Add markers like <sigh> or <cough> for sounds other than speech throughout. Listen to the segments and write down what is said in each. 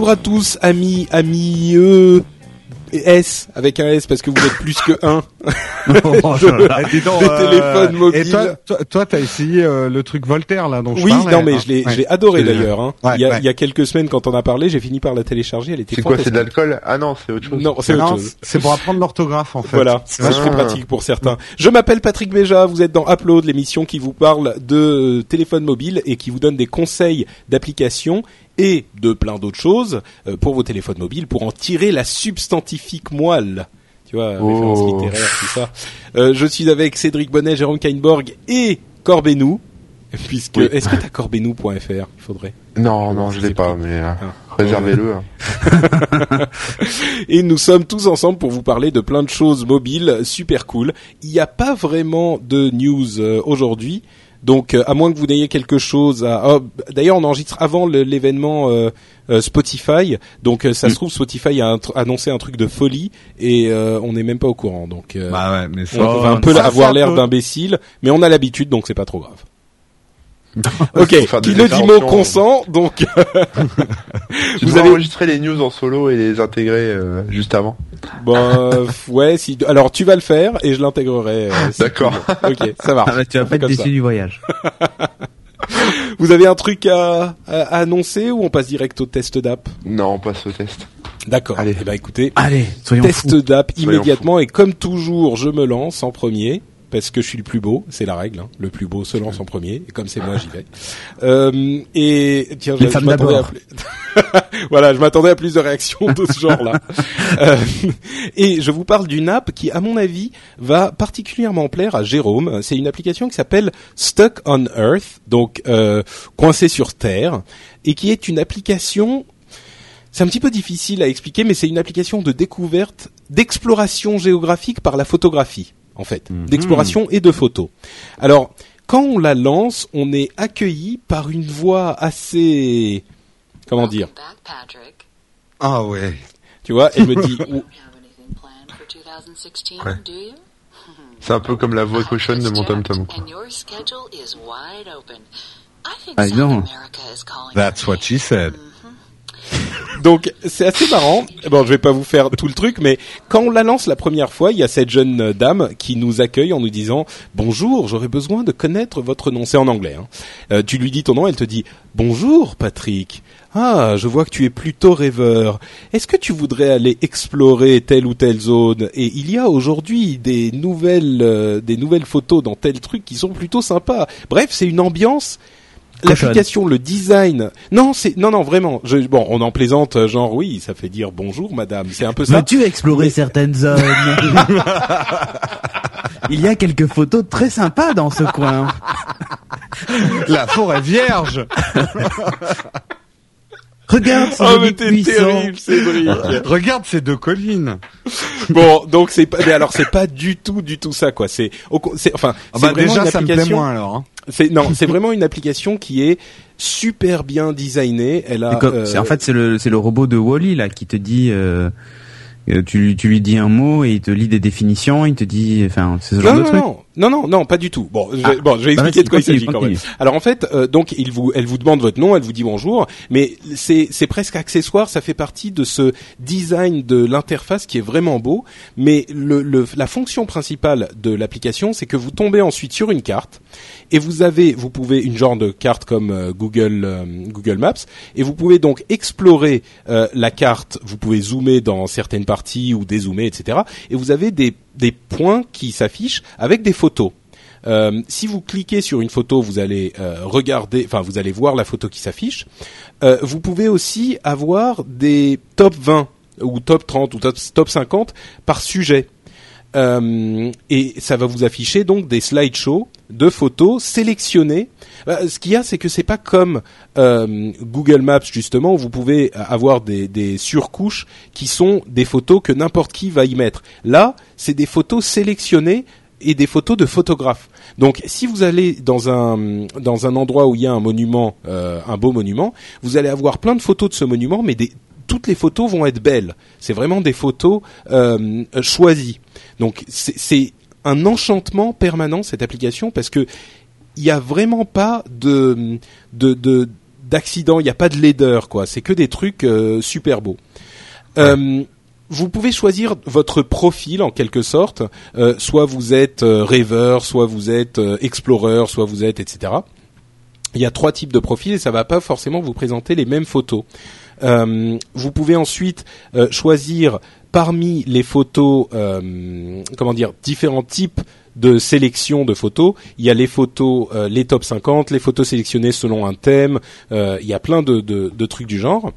Bonjour à tous, amis, amis, euh, S, avec un S parce que vous êtes plus que un. <laughs> Oh, dis donc, <laughs> des euh, téléphones mobiles. Et toi, toi, toi, t'as essayé euh, le truc Voltaire là dont je Oui, parlais, non mais hein. je l'ai, Ouais. adoré d'ailleurs. Hein. Ouais, il, y a, ouais. il y a quelques semaines quand on a parlé, j'ai fini par la télécharger. Elle était C'est quoi, c'est de l'alcool? Ah non, c'est autre chose. Non, c'est autre chose. c'est pour apprendre l'orthographe en fait. Voilà, c'est vachement Ah. pratique pour certains. Je m'appelle Patrick Béja, vous êtes dans Upload, l'émission qui vous parle de euh, téléphone mobile et qui vous donne des conseils d'application et de plein d'autres choses euh, pour vos téléphones mobiles pour en tirer la substantifique moelle. Tu vois, référence Oh. littéraire, tout ça. Euh, je suis avec Cédric Bonnet, Jérôme Kainborg et Corbenou. Puisque, Oui. est-ce que t'as corbenou.fr Il faudrait. Non, non, je l'ai pas, mais euh, Ah. réservez-le. hein. <laughs> Et nous sommes tous ensemble pour vous parler de plein de choses mobiles super cool. Il n'y a pas vraiment de news euh, aujourd'hui. Donc, euh, à moins que vous n'ayez quelque chose à... oh, D'ailleurs, on enregistre avant l'événement euh, euh, Spotify. Donc, euh, ça se trouve, Spotify a annoncé un truc de folie et euh, on n'est même pas au courant. Donc, euh, Bah ouais, mais ça, on va un peu avoir l'air peu- d'imbécile, mais on a l'habitude, donc c'est pas trop grave. Ok, <laughs> qui le dit mot consent, donc <laughs> Tu vous avez enregistrer les news en solo et les intégrer euh, juste avant. Bon, euh, ouais, si. Alors tu vas le faire et je l'intégrerai. euh, si D'accord. Ok, ça marche. Ah bah, tu vas pas être déçu du voyage. <laughs> Vous avez un truc à, annoncer ou on passe direct au test d'app Non, on passe au test. D'accord. Allez. Eh ben écoutez, Allez, soyons test d'app immédiatement et comme toujours, je me lance en premier. Parce que je suis le plus beau, c'est la règle. hein. Le plus beau se lance en premier, et comme c'est moi, j'y vais. Euh, et tiens, je, Les je femmes m'attendais à <laughs> voilà, je m'attendais à plus de réactions de ce genre-là. <laughs> Euh, et je vous parle d'une app qui, à mon avis, va particulièrement plaire à Jérôme. C'est une application qui s'appelle Stuck on Earth, donc euh, coincé sur Terre, et qui est une application. C'est un petit peu difficile à expliquer, mais c'est une application de découverte, d'exploration géographique par la photographie, en fait, d'exploration et de photos. Alors, quand on la lance, on est accueilli par une voix assez, comment dire. Ah ouais. tu vois, elle me dit, <laughs> ou- Have anything planned for 2016, Ouais. do you? <laughs> C'est un peu comme la voix cochonne de mon tom tom. And your schedule is wide open. I think Ah, That's what she said. <laughs> Donc c'est assez marrant. Bon, je vais pas vous faire tout le truc, mais quand on la lance la première fois, il y a cette jeune euh, dame qui nous accueille en nous disant bonjour, j'aurais besoin de connaître votre nom. C'est en anglais. Hein. Euh, tu lui dis ton nom, elle te dit bonjour Patrick. Ah, je vois que tu es plutôt rêveur. Est-ce que tu voudrais aller explorer telle ou telle zone? Et il y a aujourd'hui des nouvelles, euh, des nouvelles photos dans tel truc qui sont plutôt sympas. Bref, c'est une ambiance. L'application, le design. Non, c'est non non vraiment. Je, bon, on en plaisante, euh, genre oui, ça fait dire bonjour madame. C'est un peu ça. Veux-tu explorer certaines zones <laughs> Il y a quelques photos très sympas dans ce coin. La forêt vierge. <laughs> Regarde ces Oh mais t'es terrible, Cédric. <laughs> Regarde ces deux collines. bon, donc c'est pas. Mais alors c'est pas du tout, du tout ça quoi. C'est, enfin. Ah c'est bah vraiment déjà une ça me plaît application- moins alors. Hein. C'est non, c'est vraiment une application qui est super bien designée. Elle a. Comme- euh, en fait, c'est le, c'est le robot de Wally là qui te dit, euh, tu, lui- tu lui dis un mot et il te lit des définitions, il te dit, enfin, c'est ce genre non, de non, truc. non, non, non, non, pas du tout. Bon, je, Ah. bon, je vais Bah, expliquer de quoi il s'agit quand même. Alors en fait, euh, donc il vous, elle vous demande votre nom, elle vous dit bonjour, mais c'est c'est presque accessoire, ça fait partie de ce design de l'interface qui est vraiment beau. Mais le, le la fonction principale de l'application, c'est que vous tombez ensuite sur une carte et vous avez, vous pouvez une genre de carte comme euh, Google euh, Google Maps et vous pouvez donc explorer euh, la carte. Vous pouvez zoomer dans certaines parties ou dézoomer, etc. Et vous avez des des points qui s'affichent avec des photos. Euh, si vous cliquez sur une photo, vous allez euh, regarder, enfin vous allez voir la photo qui s'affiche. Euh, vous pouvez aussi avoir des top 20 ou top 30 ou top, top 50 par sujet. Et ça va vous afficher donc des slideshows de photos sélectionnées. Euh, ce qu'il y a, c'est que c'est pas comme euh, Google Maps justement où vous pouvez avoir des, surcouches qui sont des photos que n'importe qui va y mettre. Là, c'est des photos sélectionnées et des photos de photographes. Donc, si vous allez dans un dans un endroit où il y a un monument, euh, un beau monument, vous allez avoir plein de photos de ce monument, mais toutes les photos vont être belles. C'est vraiment des photos euh, choisies. Donc, c'est un enchantement permanent cette application parce que il y a vraiment pas de de de- d'accident, il n'y a pas de laideur quoi. C'est que des trucs euh, super beaux. Euh, vous pouvez choisir votre profil en quelque sorte. Euh, soit vous êtes rêveur, soit vous êtes explorer, soit vous êtes etc. Il y a trois types de profils et ça va pas forcément vous présenter les mêmes photos. Euh, vous pouvez ensuite euh, choisir parmi les photos, euh, comment dire, différents types de sélection de photos. Il y a les photos, euh, les top 50, les photos sélectionnées selon un thème. euh, il y a plein de, de, trucs du genre.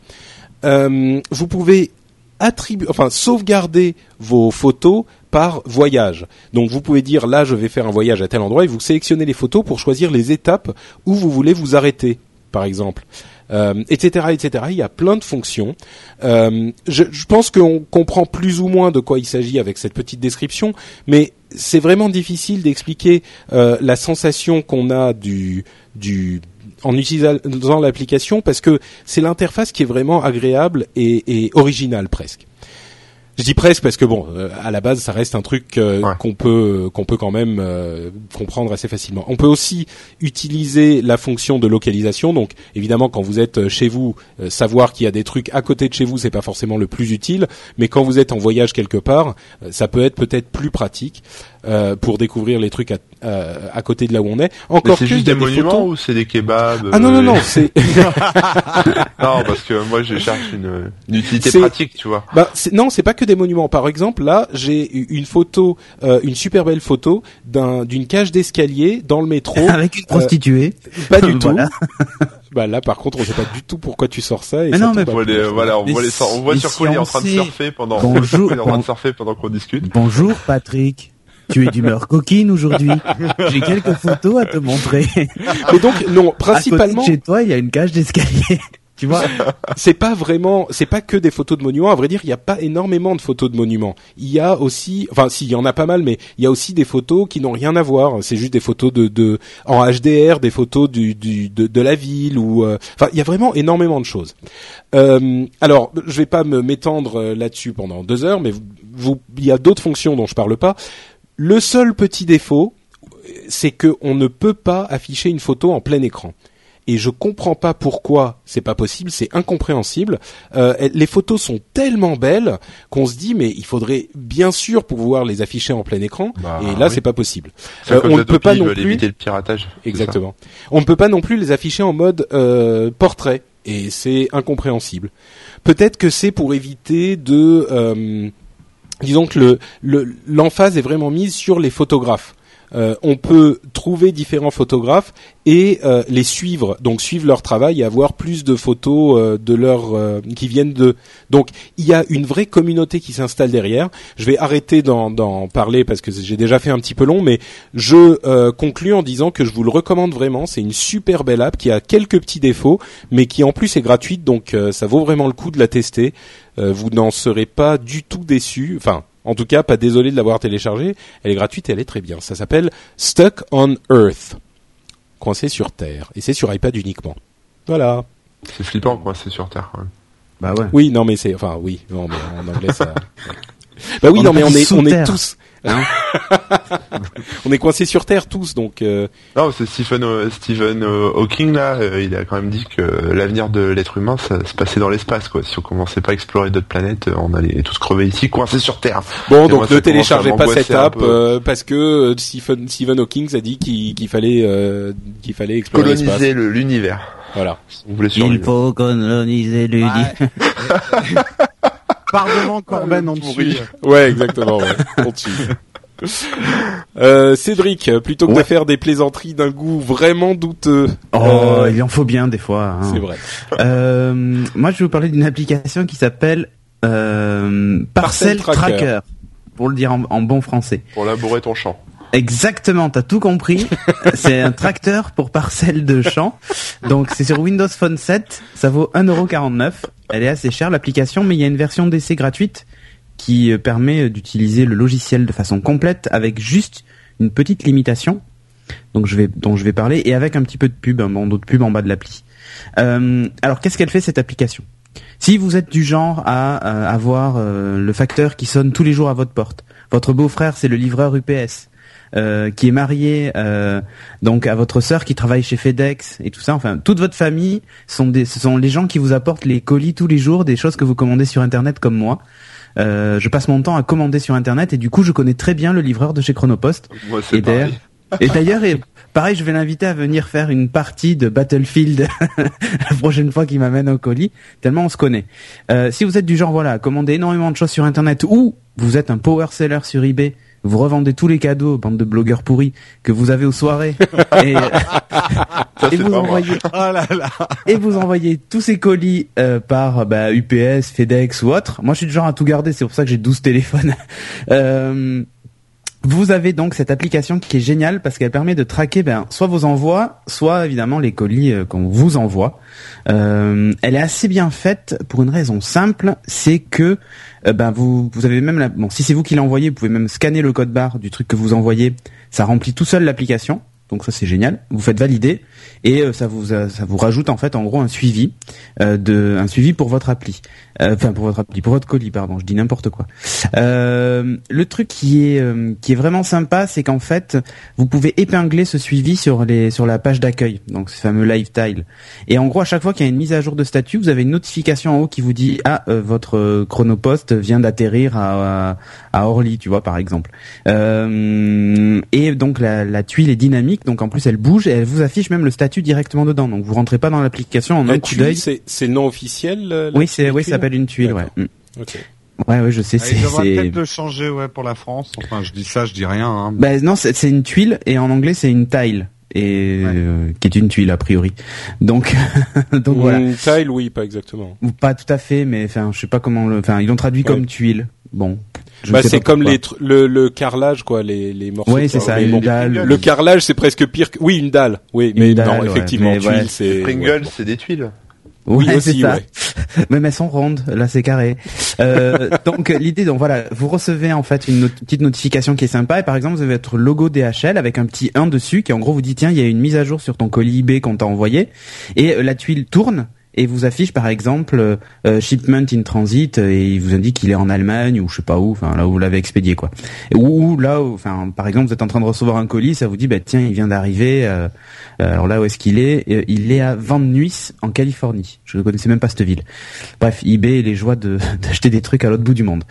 Vous pouvez attribuer, enfin sauvegarder vos photos par voyage. Donc vous pouvez dire là je vais faire un voyage à tel endroit et vous sélectionnez les photos pour choisir les étapes où vous voulez vous arrêter, par exemple. Euh, etc., etc. Il y a plein de fonctions. Euh, je, je pense qu'on comprend plus ou moins de quoi il s'agit avec cette petite description, mais c'est vraiment difficile d'expliquer euh, la sensation qu'on a du, du en utilisant l'application parce que c'est l'interface qui est vraiment agréable et, et originale presque. Je dis presque parce que bon, euh, à la base, ça reste un truc euh, Ouais. qu'on peut qu'on peut quand même euh, comprendre assez facilement. On peut aussi utiliser la fonction de localisation. Donc, évidemment, quand vous êtes euh, chez vous, euh, savoir qu'il y a des trucs à côté de chez vous, c'est pas forcément le plus utile. Mais quand vous êtes en voyage quelque part, euh, ça peut être peut-être plus pratique euh, pour découvrir les trucs à, euh, à côté de là où on est. Encore c'est juste des des monuments photos- ou c'est des kebabs Ah non non euh, non, c'est <laughs> <laughs> Non, parce que moi je cherche une, une utilité pratique, tu vois. Bah, non, c'est pas que des monuments. Par exemple, là, j'ai eu une photo, euh, une super belle photo d'un d'une cage d'escalier dans le métro. <laughs> Avec une prostituée. pas du <laughs> tout. <laughs> Bah là, par contre, on sait pas du tout pourquoi tu sors ça. Et Mais ça non, tombe mais à On voit les, voilà, on Mais voit les, on il est on en train de surfer pendant, Bonjour, il est en train de bon- surfer pendant qu'on discute. Bonjour Patrick. Tu es d'humeur coquine aujourd'hui. J'ai quelques photos à te montrer. Mais donc, non, À principalement, côté de chez toi, il y a une cage d'escalier. Tu vois c'est pas vraiment, c'est pas que des photos de monuments. À vrai dire, il y a pas énormément de photos de monuments. Il y a aussi, enfin, si, il y en a pas mal, mais il y a aussi des photos qui n'ont rien à voir. C'est juste des photos de, de en HDR, des photos du, du de, de la ville ou, euh, enfin, il y a vraiment énormément de choses. Euh, alors, je vais pas me m'étendre euh, là-dessus pendant deux heures, mais vous- vous, il y a d'autres fonctions dont je parle pas. Le seul petit défaut, c'est que on ne peut pas afficher une photo en plein écran. Et je comprends pas pourquoi c'est pas possible, c'est incompréhensible. Euh, les photos sont tellement belles qu'on se dit mais il faudrait bien sûr pouvoir les afficher en plein écran. Bah, et là oui. c'est pas possible. Euh, on ne peut pas non plus. éviter le piratage. Exactement. On ne peut pas non plus les afficher en mode euh, portrait et c'est incompréhensible. Peut-être que c'est pour éviter de, euh, disons que le le- l'emphase est vraiment mise sur les photographes. Euh, on peut trouver différents photographes et euh, les suivre, donc suivre leur travail et avoir plus de photos euh, de leur euh, qui viennent de. Donc il y a une vraie communauté qui s'installe derrière. Je vais arrêter d'en parler parce que j'ai déjà fait un petit peu long, mais je conclus en disant que je vous le recommande vraiment. C'est une super belle app qui a quelques petits défauts, mais qui en plus est gratuite, donc ça vaut vraiment le coup de la tester. Vous n'en serez pas du tout déçu. Enfin, en tout cas, pas désolé de l'avoir téléchargée. Elle est gratuite et elle est très bien. Ça s'appelle Stuck on Earth, coincé sur Terre, et c'est sur iPad uniquement. Voilà. C'est flippant, quoi, c'est sur Terre. Bah ouais. Oui, non, mais c'est, enfin, oui, non, mais en anglais ça. <laughs> Bah oui, On non, mais on est, on est tous, Hein <laughs> on est coincés sur Terre tous, donc. euh, Non, c'est Stephen, euh, Stephen euh, Hawking là, euh, il a quand même dit que l'avenir de l'être humain, ça se passait dans l'espace, quoi. Si on commençait pas à explorer d'autres planètes, euh, on allait tous crever ici, coincés sur Terre. Bon, Et donc moi, ne téléchargez pas cette app euh, parce que Stephen, Stephen Hawking a dit qu'il qu'il fallait euh, qu'il fallait explorer l'espace. Coloniser le- l'univers. Voilà. Si On voulait Il faut coloniser lit. <laughs> Par devant <laughs> Corben en dessus. Pourri. Ouais, exactement. Ouais. <laughs> Euh, Cédric, plutôt que de faire des plaisanteries d'un goût vraiment douteux, Oh, euh, il en faut bien des fois. hein. c'est vrai. Euh, moi, je vais vous parler d'une application qui s'appelle euh, Parcel Parcel Tracker. Tracker. pour le dire en, en bon français. Pour labourer ton champ. Exactement, t'as tout compris. <laughs> c'est un tracteur pour parcelle de champ. Donc c'est sur Windows Phone 7, ça vaut 1,49€. Elle est assez chère l'application, mais il y a une version d'essai gratuite qui euh, permet d'utiliser le logiciel de façon complète avec juste une petite limitation. Donc je vais, dont je vais parler et avec un petit peu de pub, un bandeau de pub en bas de l'appli. Euh, alors qu'est-ce qu'elle fait cette application? Si vous êtes du genre à euh, avoir euh, le facteur qui sonne tous les jours à votre porte, votre beau-frère c'est le livreur UPS, euh, qui est marié euh, donc à votre sœur qui travaille chez FedEx et tout ça. Enfin, toute votre famille sont des, ce sont les gens qui vous apportent les colis tous les jours, des choses que vous commandez sur Internet comme moi. Euh, je passe mon temps à commander sur Internet et du coup, je connais très bien le livreur de chez Chronopost. Moi, Et d'ailleurs, pareil. et d'ailleurs, pareil, je vais l'inviter à venir faire une partie de Battlefield <laughs> la prochaine fois qu'il m'amène au colis, tellement on se connaît. Euh, si vous êtes du genre, voilà, à commander énormément de choses sur Internet ou vous êtes un power seller sur eBay, vous revendez tous les cadeaux, bande de blogueurs pourris, que vous avez aux soirées, <laughs> et, Ça, et vous envoyez Oh là là. et vous envoyez tous ces colis euh, par bah, UPS, FedEx ou autre. Moi, je suis du genre à tout garder, c'est pour ça que j'ai 12 téléphones. <laughs> Euh, vous avez donc cette application qui est géniale parce qu'elle permet de traquer ben, soit vos envois, soit évidemment les colis euh, qu'on vous envoie. Euh, elle est assez bien faite pour une raison simple, c'est que euh, ben vous vous avez même la, bon si c'est vous qui l'envoyez, vous pouvez même scanner le code barre du truc que vous envoyez, ça remplit tout seul l'application. Donc ça c'est génial. Vous faites valider et euh, ça vous ça vous rajoute en fait en gros un suivi euh, de un suivi pour votre appli. Euh, Enfin pour votre appli, pour votre colis pardon, je dis n'importe quoi. Euh, le truc qui est euh, qui est vraiment sympa, c'est qu'en fait vous pouvez épingler ce suivi sur les sur la page d'accueil, donc ce fameux live tile. Et en gros à chaque fois qu'il y a une mise à jour de statut, vous avez une notification en haut qui vous dit ah votre chronopost vient d'atterrir à, à à Orly, tu vois par exemple. Et donc la, la tuile est dynamique, donc en plus elle bouge et elle vous affiche même le statut directement dedans. Donc vous rentrez pas dans l'application en La un coup d'œil. c'est nom officiel. euh, la Oui, c'est oui, ça s'appelle une tuile, ouais. Mm. Ok. Ouais, ouais, je sais, Ah, c'est il devrait c'est peut-être le changer, ouais, pour la France. Enfin, je dis ça, je dis rien. Hein. bah non, c'est une tuile et en anglais c'est une tile et euh, qui est une tuile a priori. Donc <laughs> donc voilà. Une tile, oui, pas exactement. Ou Pas tout à fait, mais enfin, je sais pas comment le enfin, ils l'ont traduit Ouais. comme tuile. Bon. Bah, c'est comme les le, le carrelage, quoi, les, les morceaux. Ouais, de c'est ça, bon, dalle. Le carrelage, c'est presque pire que... Oui, une dalle. Oui, mais Une dalle, non, ouais, effectivement, mais tuile, ouais. c'est... Pringles, ouais. c'est des tuiles. Oui, Ouais, aussi, c'est ça. ouais. <laughs> Même elles sont rondes, là c'est carré. Euh, <laughs> donc l'idée, donc voilà, vous recevez en fait une not- petite notification qui est sympa et par exemple vous avez votre logo DHL avec un petit 1 dessus qui en gros vous dit tiens il y a une mise à jour sur ton colis eBay qu'on t'a envoyé et euh, la tuile tourne et vous affiche par exemple euh, euh, shipment in transit euh, et il vous indique qu'il est en Allemagne ou je sais pas où, enfin là où vous l'avez expédié quoi. Ou, là, où, enfin par exemple vous êtes en train de recevoir un colis, ça vous dit bah tiens il vient d'arriver. euh, euh, alors là où est-ce qu'il est, Euh, Il est à Van Nuys en Californie. Je ne connaissais même pas cette ville. Bref, eBay les joies de <laughs> d'acheter des trucs à l'autre bout du monde.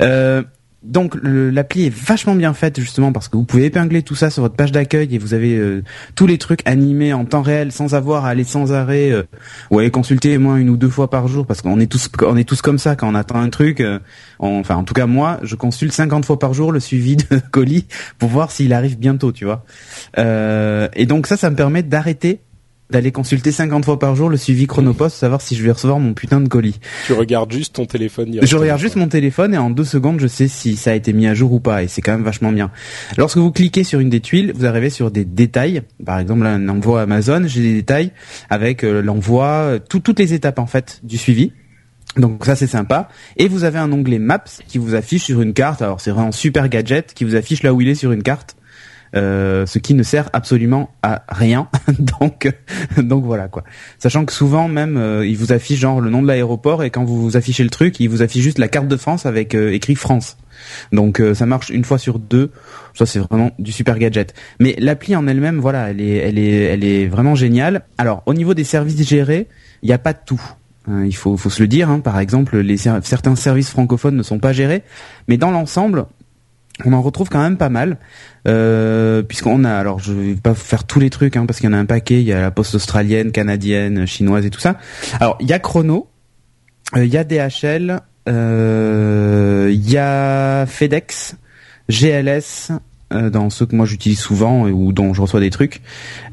Euh, donc l'appli est vachement bien faite justement parce que vous pouvez épingler tout ça sur votre page d'accueil et vous avez euh, tous les trucs animés en temps réel sans avoir à aller sans arrêt euh, ou aller consulter moins une ou deux fois par jour parce qu'on est tous on est tous comme ça. Quand on attend un truc euh, enfin en tout cas moi je consulte 50 fois par jour le suivi de <laughs> colis pour voir s'il arrive bientôt tu vois. Euh, et donc ça ça me permet d'arrêter d'aller consulter 50 fois par jour le suivi Chronopost savoir si je vais recevoir mon putain de colis Tu regardes juste ton téléphone je regarde juste mon téléphone et en deux secondes, je sais si ça a été mis à jour ou pas. Et c'est quand même vachement bien. Lorsque vous cliquez sur une des tuiles, vous arrivez sur des détails. Par exemple, un envoi Amazon, j'ai des détails avec euh, l'envoi, euh, tout- toutes les étapes en fait du suivi. Donc ça c'est sympa. Et vous avez un onglet Maps qui vous affiche sur une carte. Alors c'est vraiment super gadget qui vous affiche là où il est sur une carte. Euh, ce qui ne sert absolument à rien. <laughs> donc, donc voilà quoi. Sachant que souvent même, euh, il vous affiche genre le nom de l'aéroport et quand vous vous affichez le truc, il vous affiche juste la carte de France avec euh, écrit France. Donc euh, ça marche une fois sur deux. Ça c'est vraiment du super gadget. Mais l'appli en elle-même, voilà, elle est, elle est, elle est vraiment géniale. Alors au niveau des services gérés, il n'y a pas de tout. Hein, il faut, faut se le dire. hein. Par exemple, les certains services francophones ne sont pas gérés, mais dans l'ensemble, on en retrouve quand même pas mal, euh, puisqu'on a, alors je vais pas faire tous les trucs, hein, parce qu'il y en a un paquet, il y a la poste australienne, canadienne, chinoise et tout ça. Alors il y a Chrono, euh, il y a DHL, euh, il y a FedEx, GLS, dans ceux que moi j'utilise souvent et- ou dont je reçois des trucs.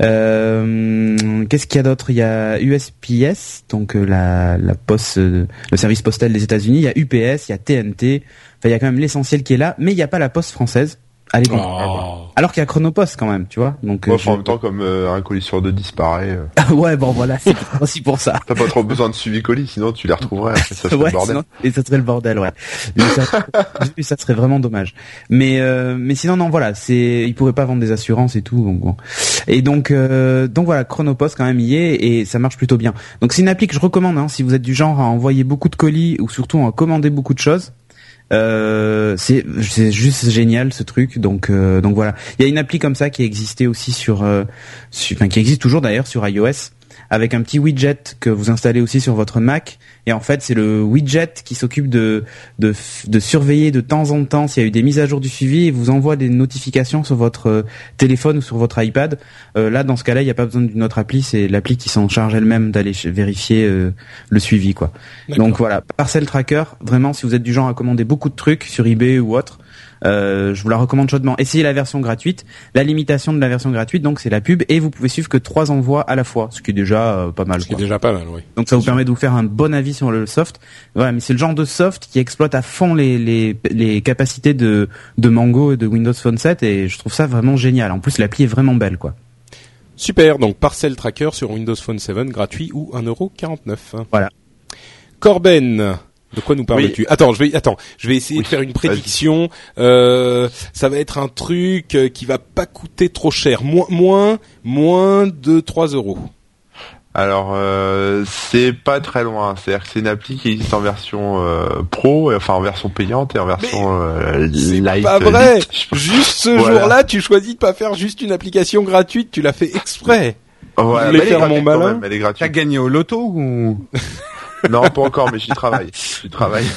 Euh, Qu'est-ce qu'il y a d'autre? Il y a USPS, donc euh, la, la poste, euh, le service postal des États-Unis. Il y a UPS, il y a TNT. Enfin, il y a quand même l'essentiel qui est là, mais il n'y a pas la poste française. Allez, bon. Oh. Alors qu'il y a Chronopost quand même, tu vois. Donc Ouais, euh, enfin, en je- même temps, comme euh, un colis sur deux disparaît, euh, <laughs> ouais, bon voilà, c'est <laughs> aussi pour ça. t'as pas trop besoin de suivi colis, sinon tu les retrouverais. Après, ça serait Ouais, le bordel. sinon- et ça serait le bordel, ouais. Mais ça, et <laughs> ça serait vraiment dommage. Mais euh, mais sinon non, voilà, c'est ils pourraient pas vendre des assurances et tout. Donc bon. Et donc euh, donc voilà, Chronopost quand même y est et ça marche plutôt bien. Donc c'est une appli que je recommande hein, si vous êtes du genre à envoyer beaucoup de colis ou surtout à commander beaucoup de choses. Euh, c'est juste génial ce truc. Donc euh, donc voilà. Il y a une appli comme ça qui existait aussi sur, euh, sur- enfin qui existe toujours d'ailleurs sur iOS avec un petit widget que vous installez aussi sur votre Mac. Et en fait c'est le widget qui s'occupe de, de f- de surveiller de temps en temps s'il y a eu des mises à jour du suivi et vous envoie des notifications sur votre euh, téléphone ou sur votre iPad. Euh, là dans ce cas-là il n'y a pas besoin d'une autre appli c'est l'appli qui s'en charge elle-même d'aller vérifier euh, le suivi quoi. Donc voilà, Parcel Tracker, vraiment si vous êtes du genre à commander beaucoup de trucs sur eBay ou autre, euh, je vous la recommande chaudement. Essayez la version gratuite. La limitation de la version gratuite, donc c'est la pub et vous pouvez suivre que trois envois à la fois, ce qui est déjà euh, pas mal. Ce qui est déjà pas mal, oui. Donc ça vous permet de vous faire un bon avis sur le soft. Voilà, mais c'est le genre de soft qui exploite à fond les, les, les capacités de, de Mango et de Windows Phone 7 et je trouve ça vraiment génial. En plus l'appli est vraiment belle quoi. Super, donc Parcel Tracker sur Windows Phone 7 gratuit ou 1,49€. Voilà. Corben, de quoi nous parles-tu? Attends, je vais attends, je vais essayer Oui, de faire une prédiction. Euh, ça va être un truc euh, qui va pas coûter trop cher, moins moins moins de 3 euros. Alors, euh, c'est pas très loin. C'est-à-dire que c'est une appli qui existe en version euh, pro, et- enfin en version payante et en version euh, C'est light. pas vrai. <laughs> Juste ce Voilà. jour-là, tu choisis de pas faire juste une application gratuite, tu l'as fait exprès. Ouais, voulais mais elle est faire gratuite mon malin même, Elle est T'as gagné au loto ou? <laughs> <laughs> Non, pas encore, mais j'y travaille. J'y travaille.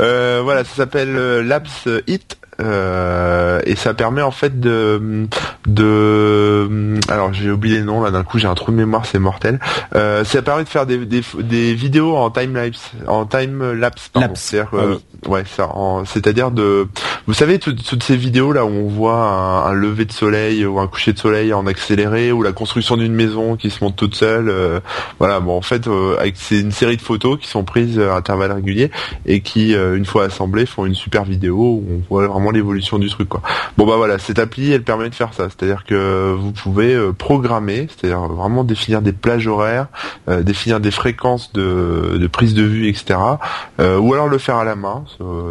Euh, voilà, ça s'appelle euh, Labs Hit. Euh, et ça permet en fait de de alors j'ai oublié le nom là d'un coup j'ai un trou de mémoire c'est mortel. Euh, ça permet de faire des, des, des vidéos en time lapse en time lapse. C'est-à-dire, Ah euh, ouais ça en- c'est-à-dire de vous savez toutes, toutes ces vidéos là où on voit un, un lever de soleil ou un coucher de soleil en accéléré ou la construction d'une maison qui se monte toute seule euh, voilà. Bon en fait euh, avec c'est une série de photos qui sont prises à intervalles réguliers et qui euh, une fois assemblées font une super vidéo où on voit vraiment l'évolution du truc quoi. Bon bah voilà, cette appli elle permet de faire ça, c'est-à-dire que vous pouvez euh, programmer, c'est-à-dire vraiment définir des plages horaires, euh, définir des fréquences de, de prise de vue, etc. Euh, ou alors le faire à la main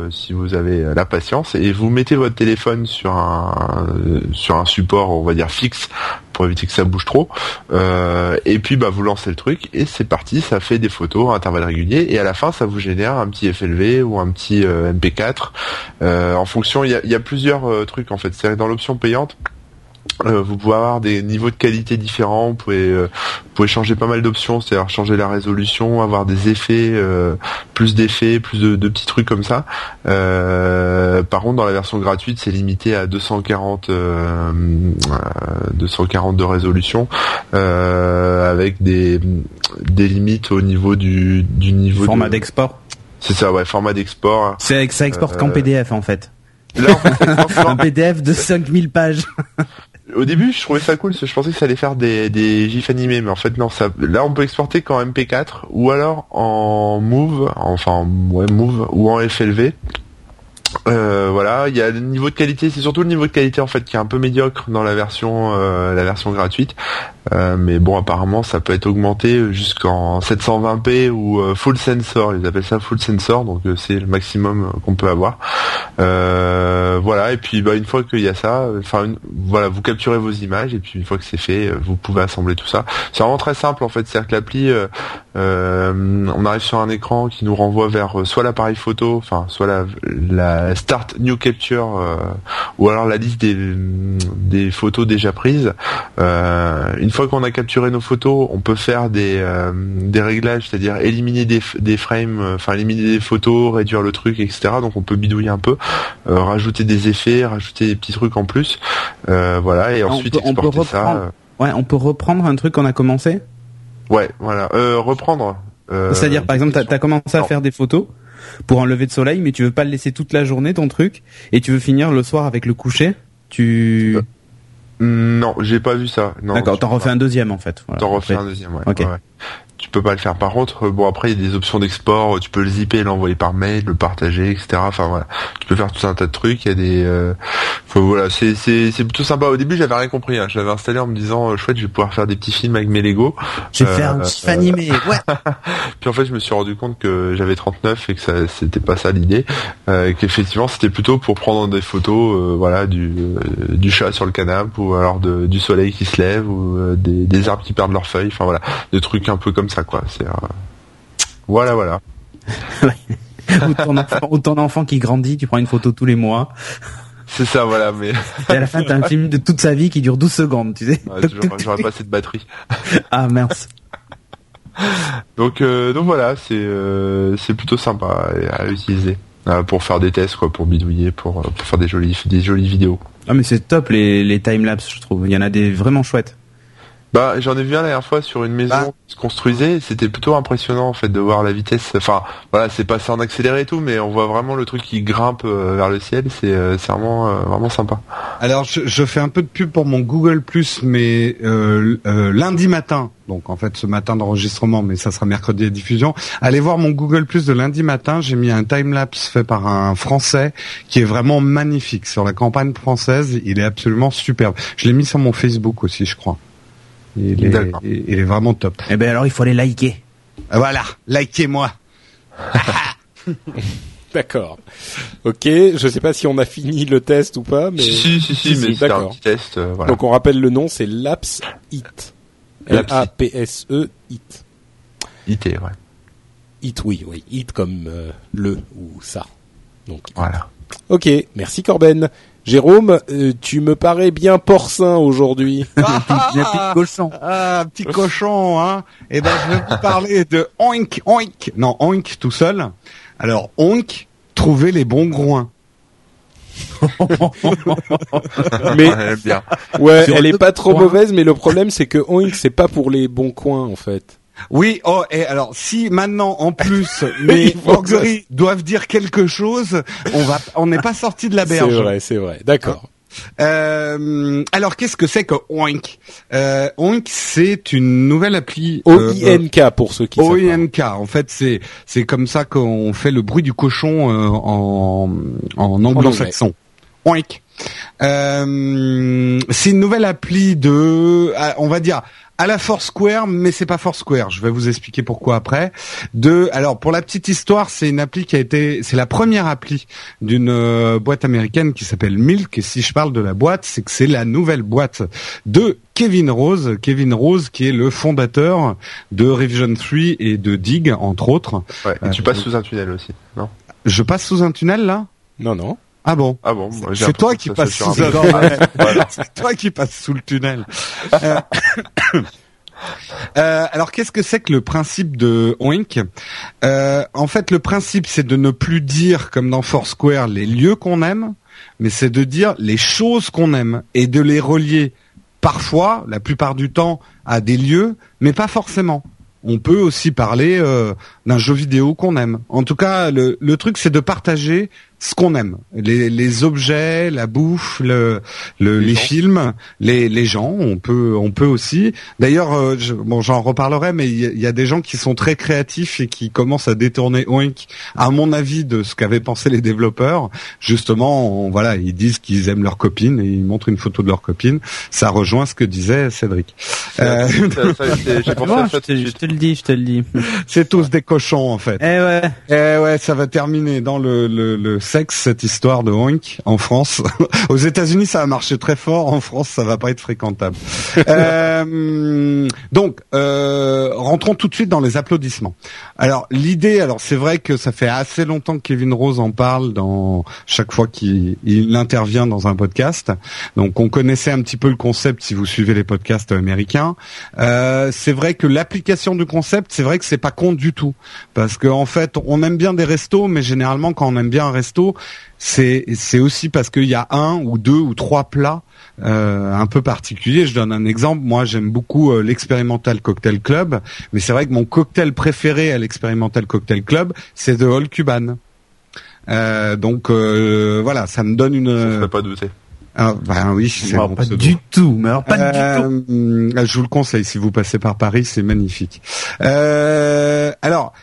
si vous avez la patience et vous mettez votre téléphone sur un sur un support on va dire fixe pour éviter que ça bouge trop. Euh, et puis bah vous lancez le truc et c'est parti, ça fait des photos à intervalles réguliers et à la fin ça vous génère un petit FLV ou un petit euh, MP4. Euh, en fonction, il y a, y a plusieurs trucs en fait. C'est dans l'option payante. Euh, vous pouvez avoir des niveaux de qualité différents, vous pouvez, euh, vous pouvez changer pas mal d'options, c'est-à-dire changer la résolution, avoir des effets, euh, plus d'effets, plus de, de petits trucs comme ça. Par contre, dans la version gratuite, c'est limité à 240, euh, euh, 240 de résolution, avec des, des limites au niveau du, du niveau Format de- d'export. C'est ça, ouais, format d'export. C'est ça exporte qu'en PDF en fait. Là, en fait, <laughs> Un PDF de 5000 pages. Au début, je trouvais ça cool, parce que je pensais que ça allait faire des, des gifs animés, mais en fait non. Ça, là, on peut exporter qu'en MP4 ou alors en Move, enfin ouais Move ou en FLV. Euh, voilà, il y a le niveau de qualité, c'est surtout le niveau de qualité en fait qui est un peu médiocre dans la version euh, la version gratuite. Euh, mais bon, apparemment, ça peut être augmenté jusqu'en 720p ou euh, full sensor. Ils appellent ça full sensor, donc euh, c'est le maximum qu'on peut avoir. Voilà, et puis bah, une fois qu'il y a ça, enfin voilà, vous capturez vos images et puis une fois que c'est fait, vous pouvez assembler tout ça. C'est vraiment très simple en fait, c'est-à-dire que l'appli, on arrive sur un écran qui nous renvoie vers soit l'appareil photo, enfin soit la, Start New Capture, ou alors la liste des, des photos déjà prises. Fois qu'on a capturé nos photos, on peut faire des, euh, des réglages, c'est-à-dire éliminer des, des frames, euh, enfin éliminer des photos, réduire le truc, etc. Donc on peut bidouiller un peu, euh, rajouter des effets, rajouter des petits trucs en plus, voilà, et On ensuite on peut exporter ça. reprendre. Ouais, on peut reprendre un truc qu'on a commencé. Ouais, voilà. Euh, reprendre. C'est-à-dire, par exemple, t'as as commencé à non. faire des photos. pour un lever de soleil, mais tu veux pas le laisser toute la journée ton truc et tu veux finir le soir avec le coucher. Tu Non, j'ai pas vu ça. D'accord, t'en refais un deuxième en fait. Voilà. T'en refais un deuxième, ouais. Ok. Ouais, ouais. Tu peux pas le faire. Par contre, euh, bon après il y a des options d'export. Tu peux le zipper, l'envoyer par mail, le partager, etc. Enfin voilà, tu peux faire tout un tas de trucs. Il y a des, euh... enfin, voilà, c'est c'est c'est plutôt sympa. Au début, j'avais rien compris. Hein. Je l'avais installé en me disant euh, chouette, je vais pouvoir faire des petits films avec mes Lego. Je vais Euh, faire un gif animé. Ouais. <laughs> Puis en fait, je me suis rendu compte que j'avais 39 et que ça c'était pas ça l'idée. Euh, qu'effectivement, c'était plutôt pour prendre des photos, euh, voilà, du euh, du chat sur le canapé ou alors de, du soleil qui se lève ou euh, des, des arbres qui perdent leurs feuilles. Enfin voilà, des trucs un peu comme ça quoi. C'est euh, voilà voilà. <laughs> ou, ton enfant, ou ton enfant qui grandit, tu prends une photo tous les mois. C'est ça voilà, mais <laughs> Et à la fin, t'as un film de toute sa vie qui dure 12 secondes, tu sais. ouais, j'aurais- pas assez de batterie. <laughs> Ah mince. Donc euh, donc voilà, c'est euh, c'est plutôt sympa à, à utiliser. euh, pour faire des tests quoi, pour bidouiller, pour, pour faire des jolies des jolies vidéos. Ah mais c'est top les, les timelapses, je trouve. Il y en a des vraiment chouettes. Bah, j'en ai vu un la dernière fois sur une maison Bah. qui se construisait. C'était plutôt impressionnant en fait de voir la vitesse. Enfin, voilà, c'est passé en accéléré et tout, mais on voit vraiment le truc qui grimpe euh, vers le ciel. C'est euh, vraiment euh, vraiment sympa. Alors je, je fais un peu de pub pour mon Google Plus, mais lundi matin, donc en fait ce matin d'enregistrement, mais ça sera mercredi à diffusion. Allez voir mon Google Plus de lundi matin. J'ai mis un time lapse fait par un Français qui est vraiment magnifique sur la campagne française. Il est absolument superbe. Je l'ai mis sur mon Facebook aussi, je crois. Il est, D'accord. il il est vraiment top. Eh ben alors il faut aller liker. Ah, Voilà, likez-moi. <laughs> D'accord. Ok, je sais pas si on a fini le test ou pas, mais Si si si, si, Si, mais d'accord. petit test. euh, voilà. donc on rappelle le nom, c'est Laps It. L A P S E It. IT, ouais. It, oui, oui, It comme euh, le ou ça. Donc Voilà. Ok, merci Corben. Jérôme, euh, tu me parais bien porcin aujourd'hui. J'ai un petit cochon. Ah, petit cochon, hein. Eh ben, je vais vous parler de Oink, Oink. Non, Oink tout seul. Alors, Oink, trouver les bons groins. <laughs> mais Ouais, elle aime bien. ouais, Sur elle est pas trop mauvaise, mais le problème c'est que Oink c'est pas pour les bons coins en fait. Oui, oh, et alors, si maintenant, en plus, <laughs> faut boxeries doivent dire quelque chose, on va, on n'est pas sorti de la C'est berge. vrai, c'est vrai. D'accord. Euh, alors, qu'est-ce que c'est que Oink? Euh, Oink, c'est une nouvelle appli. Euh, I N K pour ceux qui. OINK, en fait, c'est c'est comme ça qu'on fait le bruit du cochon euh, en en anglo-saxon. Oink. Euh, c'est une nouvelle appli de, ah, on va dire à la Foursquare, mais c'est pas Foursquare. Je vais vous expliquer pourquoi après. De, alors pour la petite histoire, c'est une appli qui a été, c'est la première appli d'une euh, boîte américaine qui s'appelle Milk. Et si je parle de la boîte, c'est que c'est la nouvelle boîte de Kevin Rose. Kevin Rose, qui est le fondateur de Revision 3 et de Dig, entre autres. Ouais. Et tu Euh, passes sous un tunnel aussi, non? Je passe sous un tunnel là? Non, non. Ah bon Ah bon C'est toi qui passes sous un- tunnel. <laughs> C'est toi qui passes sous le tunnel. <coughs> Euh, alors qu'est-ce que c'est que le principe de Oink? Euh, En fait, le principe c'est de ne plus dire comme dans Foursquare les lieux qu'on aime, mais c'est de dire les choses qu'on aime et de les relier parfois, la plupart du temps, à des lieux, mais pas forcément. On peut aussi parler euh, d'un jeu vidéo qu'on aime. En tout cas, le, le truc c'est de partager ce qu'on aime, les, les objets, la bouffe, le, le- Les films, les, les gens. On peut, on peut aussi. D'ailleurs, euh, je- bon, j'en reparlerai, mais il y, a- il y a des gens qui sont très créatifs et qui commencent à détourner Oink, à mon avis, de ce qu'avaient pensé les développeurs. Justement, on- voilà, ils disent qu'ils aiment leur copine et ils montrent une photo de leur copine. Ça rejoint ce que disait Cédric. Euh, <laughs> à je te, le dis, je te le dis. C'est tous des cochons en fait. Eh ouais. Eh ouais, ça va terminer dans le, le, le sexe cette histoire de Oink en France. <laughs> Aux États-Unis, ça a marché très fort. En France, ça va pas être fréquentable. <laughs> Euh, donc, euh, rentrons tout de suite dans les applaudissements. Alors, l'idée, alors c'est vrai que ça fait assez longtemps que Kevin Rose en parle dans chaque fois qu'il il intervient dans un podcast. Donc, on connaissait un petit peu le concept si vous suivez les podcasts américains. Euh, c'est vrai que l'application du concept, c'est vrai que c'est pas con du tout, parce que en fait, on aime bien des restos, mais généralement, quand on aime bien un resto c'est c'est aussi parce qu'il y a un ou deux ou trois plats euh, un peu particuliers. Je donne un exemple. Moi, j'aime beaucoup euh, l'expérimental cocktail club, mais c'est vrai que mon cocktail préféré à l'expérimental cocktail club, c'est de Hall Cuban. Euh, donc voilà, ça me donne Ça une. serait pas douté. Ah, bah oui, c'est pas pseudo. du tout, mais alors pas du tout. Euh, Je vous le conseille si vous passez par Paris, c'est magnifique. Euh, alors.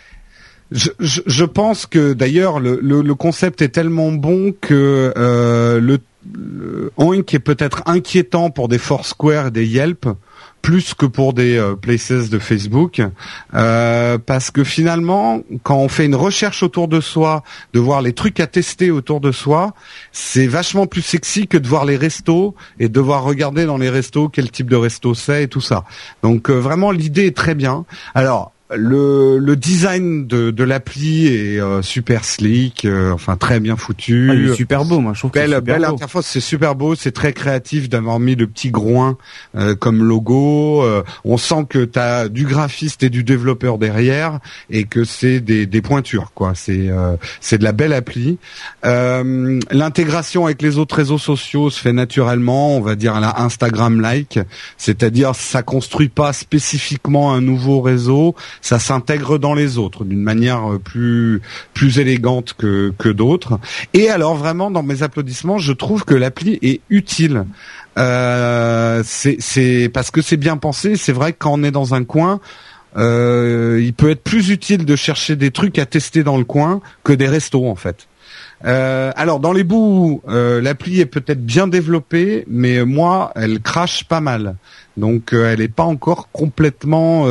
Je, je, je pense que d'ailleurs le, le, le concept est tellement bon que euh, le, le Oink est peut-être inquiétant pour des Foursquare et des Yelp plus que pour des euh, places de Facebook. Euh, parce que finalement quand on fait une recherche autour de soi de voir les trucs à tester autour de soi c'est vachement plus sexy que de voir les restos et de devoir regarder dans les restos quel type de resto c'est et tout ça. Donc euh, vraiment l'idée est très bien. Alors le, le design de, de l'appli est euh, super slick, euh, enfin très bien foutu. Ah, il est super beau, moi je trouve que c'est Belle, beau. interface, c'est super beau, c'est très créatif d'avoir mis le petit groin euh, comme logo. euh, on sent que tu as du graphiste et du développeur derrière et que c'est des, des pointures quoi. C'est euh, c'est de la belle appli. Euh, L'intégration avec les autres réseaux sociaux se fait naturellement, on va dire à la Instagram like, c'est-à-dire ça construit pas spécifiquement un nouveau réseau, ça s'intègre dans les autres d'une manière euh, plus plus élégante que que d'autres. Et alors vraiment dans mes applaudissements, je trouve que l'appli est utile. Euh, c'est c'est parce que c'est bien pensé. C'est vrai que quand on est dans un coin, euh, il peut être plus utile de chercher des trucs à tester dans le coin que des restos en fait. Euh, alors dans les bouts, euh, l'appli est peut-être bien développée, mais moi, elle crache pas mal. Donc euh, elle n'est pas encore complètement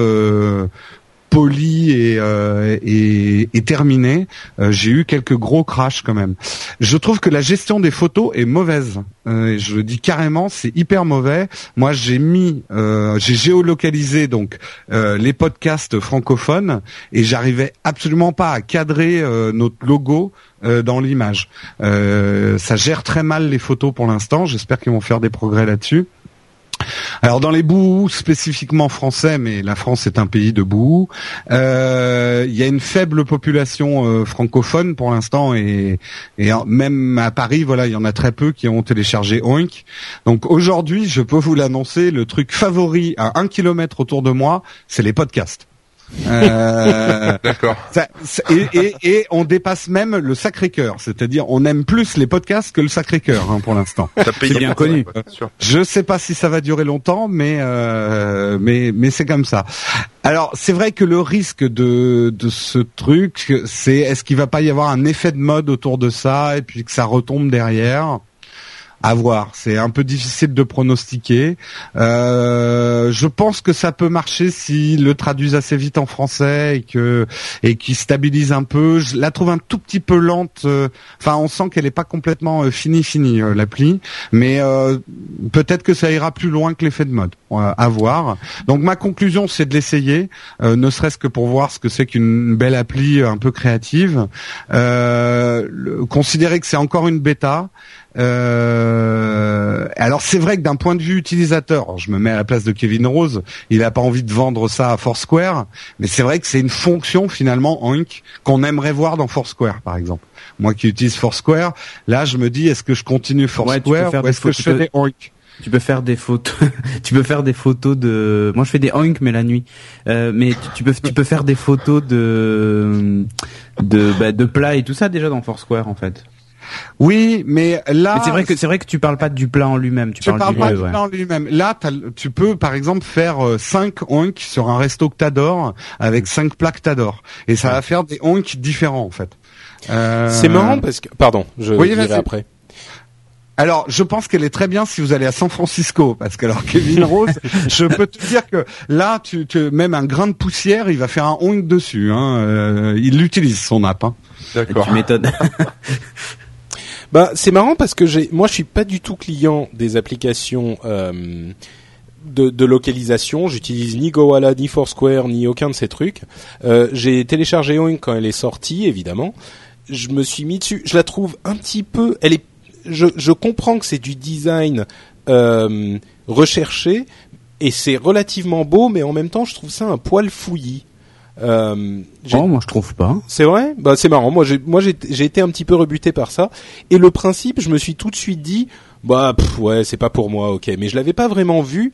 polie et, euh, et, terminée. Euh, J'ai eu quelques gros crashs quand même. Je trouve que la gestion des photos est mauvaise. Euh, je le dis carrément, c'est hyper mauvais. Moi, j'ai mis, euh, j'ai géolocalisé donc les podcasts francophones et j'arrivais absolument pas à cadrer notre logo dans l'image. Euh, ça gère très mal les photos pour l'instant. J'espère qu'ils vont faire des progrès là-dessus. Alors dans les bouts spécifiquement français, mais la France est un pays de bouts, euh, il y a une faible population euh, francophone pour l'instant et, même à Paris, voilà, il y en a très peu qui ont téléchargé Oink. Donc aujourd'hui, je peux vous l'annoncer, le truc favori à un kilomètre autour de moi, c'est les podcasts. Euh, <laughs> D'accord. et, et- et on dépasse même le Sacré-Cœur, c'est-à-dire on aime plus les podcasts que le Sacré-Cœur hein, pour l'instant. C'est bien connu. ouais. Je sais pas si ça va durer longtemps, mais euh, mais mais c'est comme ça. Alors c'est vrai que le risque de de ce truc, c'est est-ce qu'il va pas y avoir un effet de mode autour de ça et puis que ça retombe derrière? À voir, c'est un peu difficile de pronostiquer. Euh, je pense que ça peut marcher si le traduisent assez vite en français et que et qui stabilise un peu. Je la trouve un tout petit peu lente. euh, Enfin, on sent qu'elle est pas complètement euh, finie finie l'appli, mais peut-être que ça ira plus loin que l'effet de mode. Euh, à voir. Donc ma conclusion, c'est de l'essayer, ne serait-ce que pour voir ce que c'est qu'une belle appli un peu créative. Le- considérer que c'est encore une bêta. Euh, alors c'est vrai que d'un point de vue utilisateur, je me mets à la place de Kevin Rose, il n'a pas envie de vendre ça à Foursquare, mais c'est vrai que c'est une fonction finalement qu'on aimerait voir dans Foursquare par exemple. Moi qui utilise Foursquare, là je me dis est-ce que je continue Foursquare ou des est-ce que je fais photos- des Oink Tu peux faire des photos. <laughs> tu peux faire des photos de. Moi, je fais des oink, mais la nuit. Euh, mais tu, tu peux, tu peux faire des photos de de bah, de plats et tout ça déjà dans Foursquare en fait. Oui, mais là mais c'est vrai que c'est vrai que tu parles pas du plat en lui-même. Tu Je parles parle du pas lieu, du ouais. plat en lui-même. Là, tu peux par exemple faire 5 onk sur un resto que t'adores avec 5 plats que t'adores. Et ça va faire des onk différents en fait. Euh, C'est marrant parce que, pardon, je Oui, dirai après. Alors, je pense qu'elle est très bien si vous allez à San Francisco, parce que alors Kevin Rose, <laughs> je peux te dire que là, tu, tu- même un grain de poussière, il va faire un onk dessus. Hein. Euh, il utilise son app. Hein. D'accord. Tu m'étonnes. <laughs> Bah, c'est marrant parce que j'ai, moi, je suis pas du tout client des applications euh, de, de localisation. J'utilise ni Gowalla, ni Foursquare, ni aucun de ces trucs. Euh, j'ai téléchargé Oink quand elle est sortie, évidemment. Je me suis mis dessus. Je la trouve un petit peu. Elle est. Je, je comprends que c'est du design euh, recherché et c'est relativement beau, mais en même temps, je trouve ça un poil fouillis. Euh, j'ai- Oh, moi je trouve pas. c'est vrai? Bah c'est marrant. Moi j'ai moi j'ai j'ai été un petit peu rebuté par ça et le principe, je me suis tout de suite dit bah pff, ouais, c'est pas pour moi, OK, mais je l'avais pas vraiment vu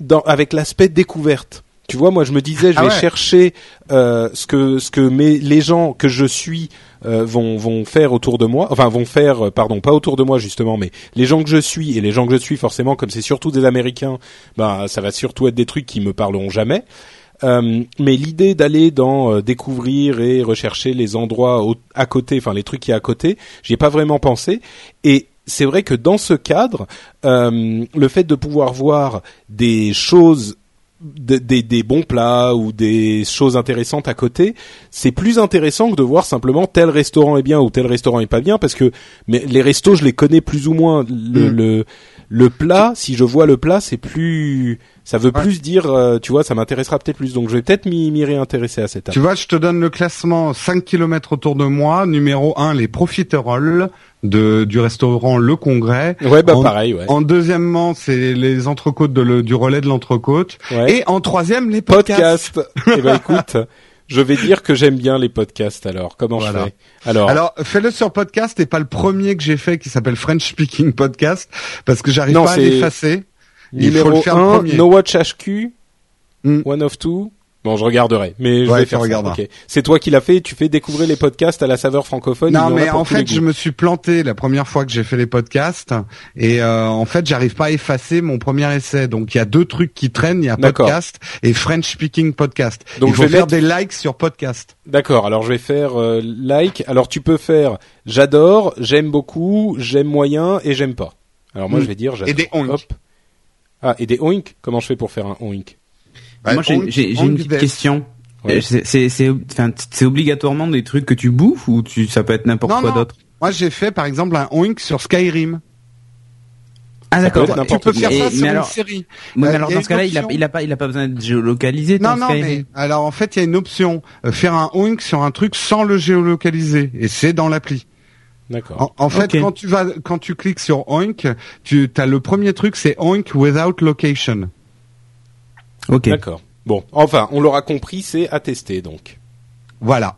dans avec l'aspect découverte. Tu vois, moi je me disais je Ah vais ouais. chercher euh, ce que ce que mes les gens que je suis euh, vont vont faire autour de moi, enfin vont faire euh, pardon, pas autour de moi justement, mais les gens que je suis et les gens que je suis forcément comme c'est surtout des américains, bah ça va surtout être des trucs qui me parleront jamais. Euh, mais l'idée d'aller dans euh, découvrir et rechercher les endroits au- à côté, enfin les trucs qui y a à côté, j'y ai pas vraiment pensé. Et c'est vrai que dans ce cadre, euh, le fait de pouvoir voir des choses, de- des, des bons plats ou des choses intéressantes à côté, c'est plus intéressant que de voir simplement tel restaurant est bien ou tel restaurant est pas bien, parce que mais les restos, je les connais plus ou moins. Le, Mm. le, le plat, si je vois le plat, c'est plus, ça veut Ouais. plus dire, euh, tu vois, ça m'intéressera peut-être plus. Donc je vais peut-être m'y réintéresser à cette Tu vois, je te donne le classement 5 km autour de moi. Numéro 1, les profiteroles de, du restaurant Le Congrès. Ouais, bah en, pareil, ouais. En deuxièmement, c'est les entrecôtes de le- du relais de l'entrecôte. Ouais. Et en troisième, les podcasts. podcast. eh ben <laughs> écoute, je vais dire que j'aime bien les podcasts. Alors, comment Voilà. je fais? Alors, Alors, fais-le sur podcast et pas le premier que j'ai fait qui s'appelle French Speaking Podcast parce que j'arrive pas à c'est- il faut numéro le le 1, premier. No Watch HQ, Hmm. One of Two. Bon, je regarderai, mais je Ouais, vais faire ça. regarderas. ok. C'est toi qui l'as fait. Tu fais découvrir les podcasts à la saveur francophone. il Non, mais en fait, je me suis planté la première fois que j'ai fait les podcasts et euh, en fait, j'arrive pas à effacer mon premier essai. Donc, il y a deux trucs qui traînent. Il y a podcast et French Speaking Podcast. Donc, il je faut vais faire mettre- des likes sur podcast. D'accord. Alors, je vais faire euh, like. Alors, tu peux faire j'adore, j'aime beaucoup, j'aime moyen et j'aime pas. Alors moi, Hmm. je vais dire j'adore. Et des. Hop. Ah, et des oink. Comment je fais pour faire un oink? Bah, Moi j'ai une petite question. Ouais. Euh, C'est c'est c'est enfin, c'est obligatoirement des trucs que tu bouffes ou tu ça peut être n'importe quoi d'autre? Moi, j'ai fait par exemple un oink sur Skyrim. Ah d'accord. Tu peux faire Et- ça mais sur alors- une série. Mais Euh, alors dans ce cas-là, il a il a pas il a pas besoin d'être géolocalisé ton Non, non, Skyrim. mais alors en fait, il y a une option euh, faire un oink sur un truc sans le géolocaliser et c'est dans l'appli. D'accord. En, en fait, quand tu vas, quand tu cliques sur Oink, tu as le premier truc, c'est Oink without location. Ok. D'accord. Bon, enfin, on l'aura compris, c'est à tester donc. Voilà.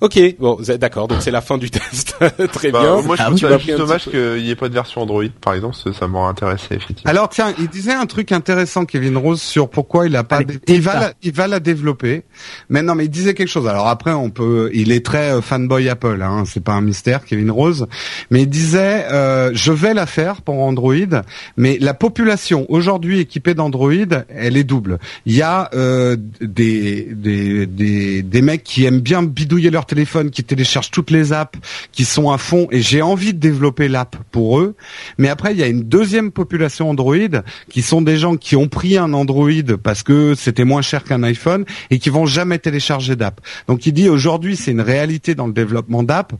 Ok, bon, d'accord, donc c'est la fin du <laughs> test. <laughs> Très Bah, bien. moi, je Ah trouve ça juste dommage qu'il n'y ait pas de version Android, par exemple, ça, ça m'aurait intéressé, effectivement. Alors tiens, il disait un truc intéressant, Kevin Rose, sur pourquoi il a pas. Allez, il va, la, il va la développer. Mais non, mais il disait quelque chose. Alors après, on peut. Il est très euh, fanboy Apple, hein, c'est pas un mystère, Kevin Rose. Mais il disait, euh, je vais la faire pour Android, mais la population aujourd'hui équipée d'Android, elle est double. Il y a euh, des, des des des mecs qui aiment bien bidouiller leur téléphone, qui téléchargent toutes les apps, qui sont à fond, et j'ai envie de développer l'app pour eux. Mais après, il y a une deuxième population Android qui sont des gens qui ont pris un Android parce que c'était moins cher qu'un iPhone et qui vont jamais télécharger d'app. Donc il dit aujourd'hui c'est une réalité dans le développement d'app.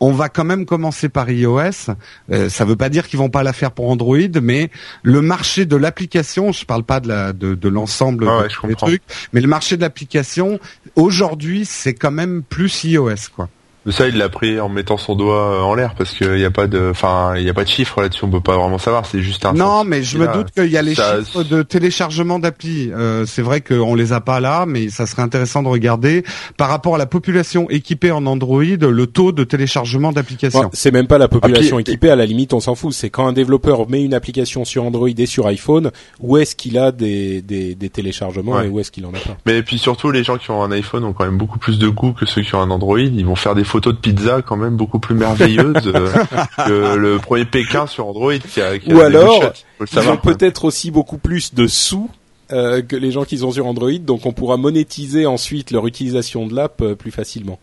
On va quand même commencer par iOS. Euh, ça veut pas dire qu'ils vont pas la faire pour Android, mais le marché de l'application, je parle pas de la de, de l'ensemble Ah de ouais, je tous les comprends. trucs, mais le marché de l'application aujourd'hui c'est quand même plus iOS quoi. Mais ça, il l'a pris en mettant son doigt euh, en l'air parce qu'il n'y a pas de, enfin, il n'y a pas de chiffres là-dessus. On peut pas vraiment savoir. C'est juste un. Non, mais je me Là, doute qu'il y a les ça- chiffres de téléchargement d'appli. Euh, c'est vrai qu'on les a pas là, mais ça serait intéressant de regarder par rapport à la population équipée en Android, le taux de téléchargement d'applications. Ouais, c'est même pas la population Ah, puis- équipée, à la limite on s'en fout. C'est quand un développeur met une application sur Android et sur iPhone, où est-ce qu'il a des, des, des téléchargements Ouais. et où est-ce qu'il en a pas? Mais puis surtout, les gens qui ont un iPhone ont quand même beaucoup plus de goût que ceux qui ont un Android. Ils vont faire des photos de pizza quand même beaucoup plus merveilleuses euh, <laughs> que le premier Pékin sur Android qui a. Qui Ou des alors, le Ils ont peut-être aussi beaucoup plus de sous euh, que les gens qui sont sur Android, donc on pourra monétiser ensuite leur utilisation de l'app euh, plus facilement.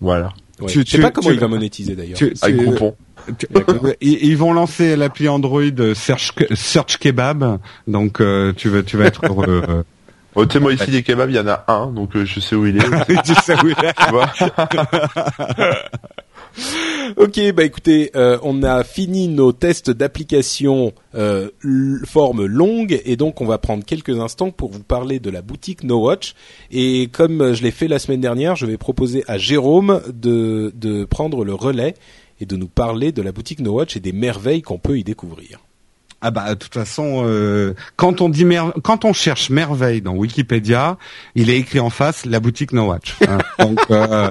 Voilà. Ouais. Tu- Je sais tu- pas comment tu- il va monétiser d'ailleurs. Avec Groupon. ils, ils vont lancer l'appli Android Search, Search Kebab, donc euh, tu vas tu vas être heureux. Oh, tu sais, moi ici des kebabs, il y en a un, donc euh, je sais où il est. <laughs> Tu sais où il est. tu vois. <laughs> Ok, bah écoutez, euh, on a fini nos tests d'application euh, forme longue et donc on va prendre quelques instants pour vous parler de la boutique No Watch. Et comme euh, je l'ai fait la semaine dernière, je vais proposer à Jérôme de, de prendre le relais et de nous parler de la boutique No Watch et des merveilles qu'on peut y découvrir. Ah bah de toute façon, euh, quand on dit mer- quand on cherche merveille dans Wikipédia, il est écrit en face la boutique No Watch. hein. <laughs> Donc, euh,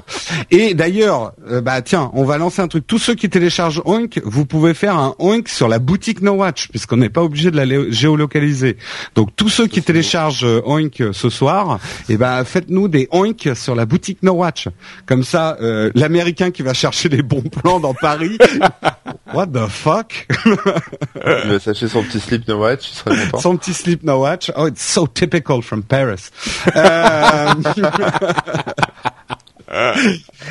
et d'ailleurs, euh, bah tiens, on va lancer un truc. Tous ceux qui téléchargent Oink, vous pouvez faire un Oink sur la boutique No Watch, puisqu'on n'est pas obligé de la géolocaliser. Donc tous ceux qui téléchargent euh, Oink euh, ce soir, et ben faites-nous des Oink sur la boutique No Watch. Comme ça, l'américain qui va chercher les bons plans dans Paris, <laughs> what the fuck? S'acheter son petit slip no watch, il serait content. Son petit slip no watch. Oh, it's so typical from Paris. <laughs> Euh... <laughs>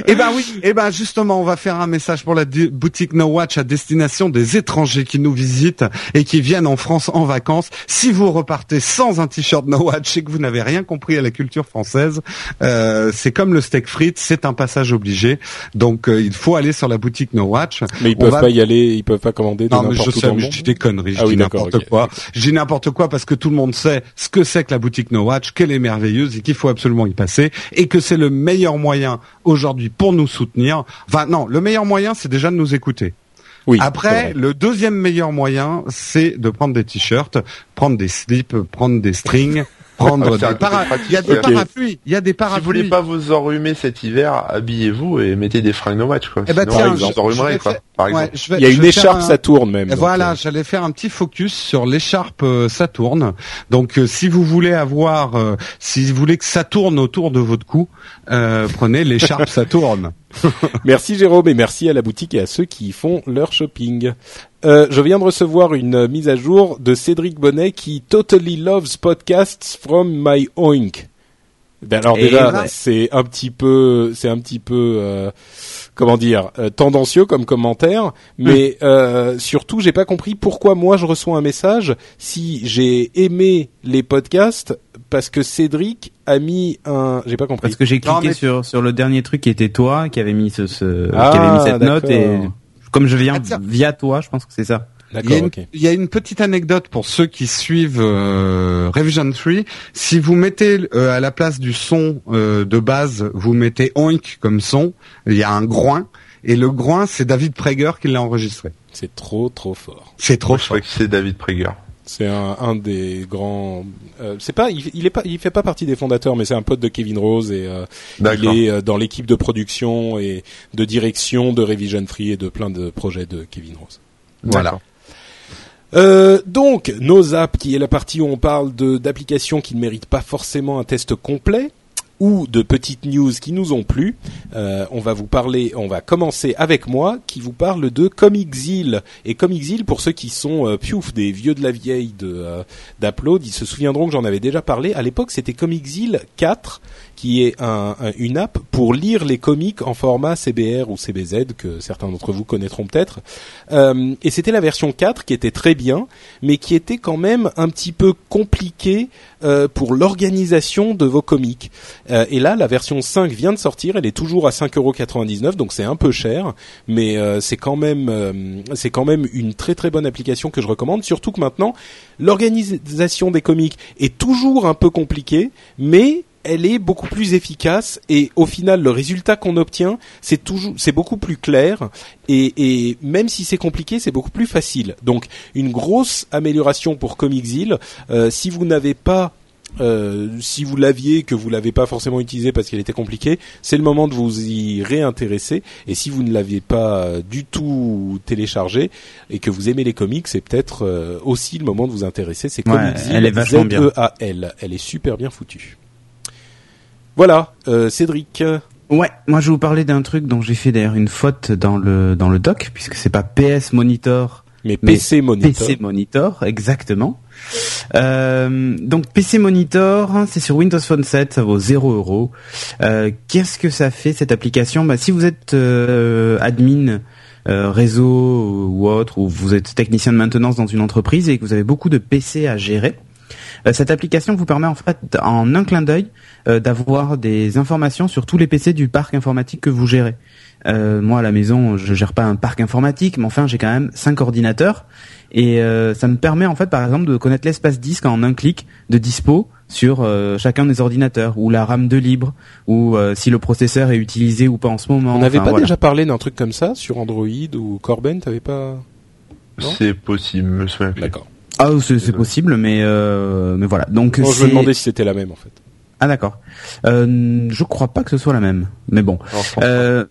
Eh ben oui, eh ben justement, on va faire un message pour la boutique No Watch à destination des étrangers qui nous visitent et qui viennent en France en vacances. Si vous repartez sans un t-shirt No Watch et que vous n'avez rien compris à la culture française, euh, c'est comme le steak frites, c'est un passage obligé. Donc euh, il faut aller sur la boutique No Watch. Mais ils On peuvent va- pas y aller, ils peuvent pas commander de non, mais je sais, mais je monde. dis des conneries, je Ah oui, dis n'importe quoi. Je dis n'importe quoi parce que tout le monde sait ce que c'est que la boutique No Watch, qu'elle est merveilleuse et qu'il faut absolument y passer et que c'est le meilleur moyen aujourd'hui pour nous soutenir. Enfin, non, le meilleur moyen, c'est déjà de nous écouter. Oui. Après, le deuxième meilleur moyen, c'est de prendre des t-shirts, prendre des slips, prendre des strings, prendre des para- pratique, Il y a des parapluies, il y a des Si vous voulez pas vous enrhumer cet hiver, habillez-vous et mettez des fringues no watch, quoi. Eh ben, Sinon, tiens, vous je- enrhumerez, quoi. faire- Par Ouais, exemple. je vais- Il y a une écharpe un- Saturne même. Voilà, euh, j'allais faire un petit focus sur l'écharpe euh, Saturne. Donc, euh, si vous voulez avoir, euh, si vous voulez que ça tourne autour de votre cou, euh, prenez l'écharpe Saturne. <laughs> Merci Jérôme et merci à la boutique et à ceux qui font leur shopping. Euh, je viens de recevoir une mise à jour de Cédric Bonnet qui totally loves podcasts from my oink. Ben alors Et déjà ouais. c'est un petit peu c'est un petit peu euh, comment dire euh, tendancieux comme commentaire mais euh, surtout j'ai pas compris pourquoi moi je reçois un message si j'ai aimé les podcasts parce que Cédric a mis un j'ai pas compris Parce que j'ai Non, cliqué mais- sur sur le dernier truc qui était toi, qui avait mis ce, ce Ah, qui avait mis cette note et. Comme je viens Ah, tiens. via toi, je pense que c'est ça. Il y, a d'accord une, il y a une petite anecdote pour ceux qui suivent euh, Revision 3. Si vous mettez euh, à la place du son euh, de base, vous mettez oink comme son, il y a un groin. Et le groin, c'est David Prager qui l'a enregistré. c'est trop trop fort C'est trop Moi, je fort. crois que c'est David Prager. C'est un, un des grands. euh, c'est pas, il, il est pas, il fait pas partie des fondateurs, mais c'est un pote de Kevin Rose et euh, il est euh, dans l'équipe de production et de direction de Revision Free et de plein de projets de Kevin Rose. Voilà. Euh, donc nos apps, qui est la partie où on parle de d'applications qui ne méritent pas forcément un test complet ou de petites news qui nous ont plu. Euh, on va vous parler, on va commencer avec moi qui vous parle de Comixil et Comixil pour ceux qui sont euh, piouf des vieux de la vieille de euh, ils se souviendront que j'en avais déjà parlé. À l'époque, c'était Comixil 4 qui est un, un- une app pour lire les comics en format CBR ou CBZ que certains d'entre vous connaîtront peut-être. Euh, et c'était la version 4 qui était très bien, mais qui était quand même un petit peu compliquée euh, pour l'organisation de vos comics. Euh, et là, la version 5 vient de sortir, elle est toujours à 5,99€, donc c'est un peu cher, mais c'est quand même c'est quand même une très très bonne application que je recommande. Surtout que maintenant, l'organisation des comics est toujours un peu compliquée, mais elle est beaucoup plus efficace et au final le résultat qu'on obtient c'est toujours c'est beaucoup plus clair et, et même si c'est compliqué c'est beaucoup plus facile donc une grosse amélioration pour Comixil Euh, si vous n'avez pas euh, si vous l'aviez que vous l'avez pas forcément utilisé parce qu'elle était compliquée, c'est le moment de vous y réintéresser. Et si vous ne l'aviez pas euh, du tout téléchargé et que vous aimez les comics, c'est peut-être euh, aussi le moment de vous intéresser. C'est Ouais, elle est vachement bien. Z-E-A-L. Elle est super bien foutue. Voilà, euh, Cédric. Ouais, moi je vais vous parler d'un truc dont j'ai fait d'ailleurs une faute dans le dans le doc puisque c'est pas PS Monitor Mais Mais PC Monitor. PC Monitor, exactement. Euh, donc PC Monitor, hein, c'est sur Windows Phone 7, ça vaut 0 euros. Euh, Qu'est-ce que ça fait cette application? Bah, Si vous êtes euh, admin euh, réseau ou autre, ou vous êtes technicien de maintenance dans une entreprise et que vous avez beaucoup de PC à gérer, cette application vous permet en fait en un clin d'œil euh, d'avoir des informations sur tous les PC du parc informatique que vous gérez. Euh, moi à la maison, je gère pas un parc informatique, mais enfin j'ai quand même cinq ordinateurs et euh, ça me permet en fait par exemple de connaître l'espace disque en un clic de dispo sur euh, chacun des ordinateurs ou la RAM de libre ou euh, si le processeur est utilisé ou pas en ce moment. On n'avait Enfin, pas voilà. déjà parlé d'un truc comme ça sur Android ou Corben, t'avais pas C'est possible, je me souviens plus. D'accord. Ah, c'est c'est possible, mais euh, mais voilà. Donc Non, je me demandais si c'était la même en fait. Ah d'accord. Euh, je crois pas que ce soit la même, mais bon. Alors, Euh,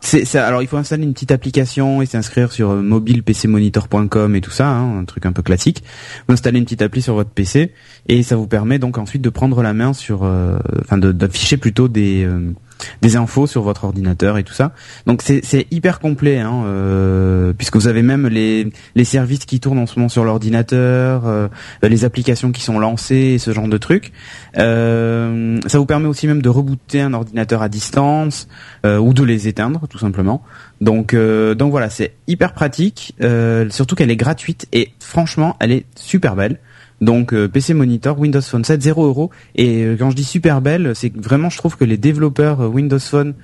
c'est, c'est- alors il faut installer une petite application et s'inscrire sur euh, mobilepcmonitor.com et tout ça, hein, un truc un peu classique. Vous installez une petite appli sur votre PC et ça vous permet donc ensuite de prendre la main sur, euh, enfin de- d'afficher plutôt des euh, des infos sur votre ordinateur et tout ça. Donc c'est, hyper complet, hein, euh, puisque vous avez même les les services qui tournent en ce moment sur l'ordinateur, euh, les applications qui sont lancées, ce genre de trucs. Euh, ça vous permet aussi même de rebooter un ordinateur à distance ou de les éteindre tout simplement. Donc donc voilà, c'est hyper pratique, surtout qu'elle est gratuite et franchement, elle est super belle. Donc euh, PC Monitor, Windows Phone 7, 0 euros. Et euh, quand je dis super belle, c'est vraiment je trouve que les développeurs euh, Windows Phone,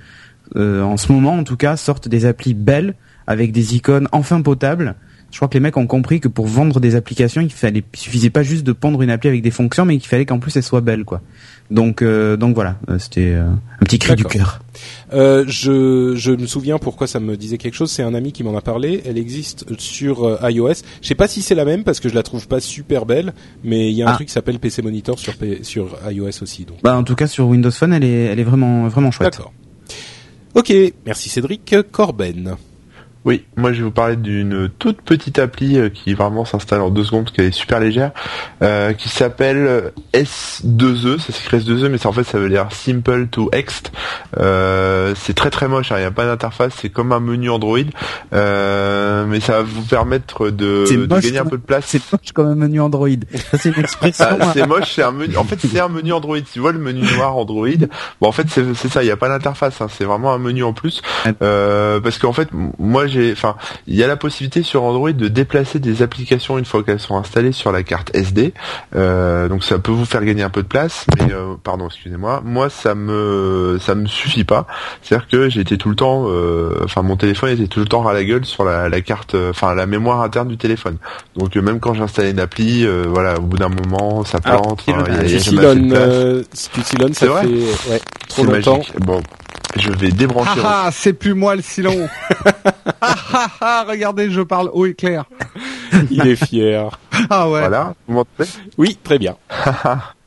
en ce moment en tout cas, sortent des applis belles avec des icônes enfin potables. Je crois que les mecs ont compris que pour vendre des applications, il fallait, il suffisait pas juste de pondre une appli avec des fonctions, mais qu'il fallait qu'en plus elle soit belle, quoi. Donc, euh, donc voilà, euh, c'était euh, un petit cri du cœur. Euh, je, je me souviens pourquoi ça me disait quelque chose. C'est un ami qui m'en a parlé. Elle existe sur euh, iOS. Je sais pas si c'est la même parce que je la trouve pas super belle, mais il y a un Ah. truc qui s'appelle PC Monitor sur sur iOS aussi. Donc Bah, en tout cas, sur Windows Phone, elle est, elle est vraiment, vraiment chouette. d'accord. Ok, merci Cédric. Corben. Oui, moi je vais vous parler d'une toute petite appli euh, qui vraiment s'installe en deux secondes, parce qu'elle est super légère, euh, qui s'appelle S2E, ça s'écrit S2E, mais ça, en fait ça veut dire Simple to Ext. Euh, c'est très très moche, hein, il n'y a pas d'interface, c'est comme un menu Android, euh, mais ça va vous permettre de, gagner un peu de place. C'est moche comme un menu Android. <laughs> C'est une expression. Ah, c'est moche, c'est un menu. En fait, c'est un menu Android. Tu vois le menu noir Android? Bon, en fait, c'est c'est ça. Il n'y a pas d'interface. hein, c'est vraiment un menu en plus. Euh, parce qu'en fait, moi, j'ai. Enfin, il y a la possibilité sur Android de déplacer des applications une fois qu'elles sont installées sur la carte SD. Euh, donc, ça peut vous faire gagner un peu de place. Mais, euh, pardon, excusez-moi. Moi, ça me, ça me suffit pas. C'est-à-dire que j'étais tout le temps. euh, Enfin, mon téléphone était tout le temps à la gueule sur la, la carte. Enfin, la mémoire interne du téléphone. Donc, euh, même quand j'installais une appli, euh, voilà, au bout d'un moment, ça Ah, plante. enfin, il y a- il y Tu silonnes, ça C'est vrai fait ouais, trop C'est longtemps. magique. Bon, je vais débrancher. Ah ah, c'est plus moi le silon. <laughs> ah ah ah, regardez, je parle haut et clair. Il est fier. Ah ouais. Voilà, vous m'entendez? Oui, très bien. <laughs>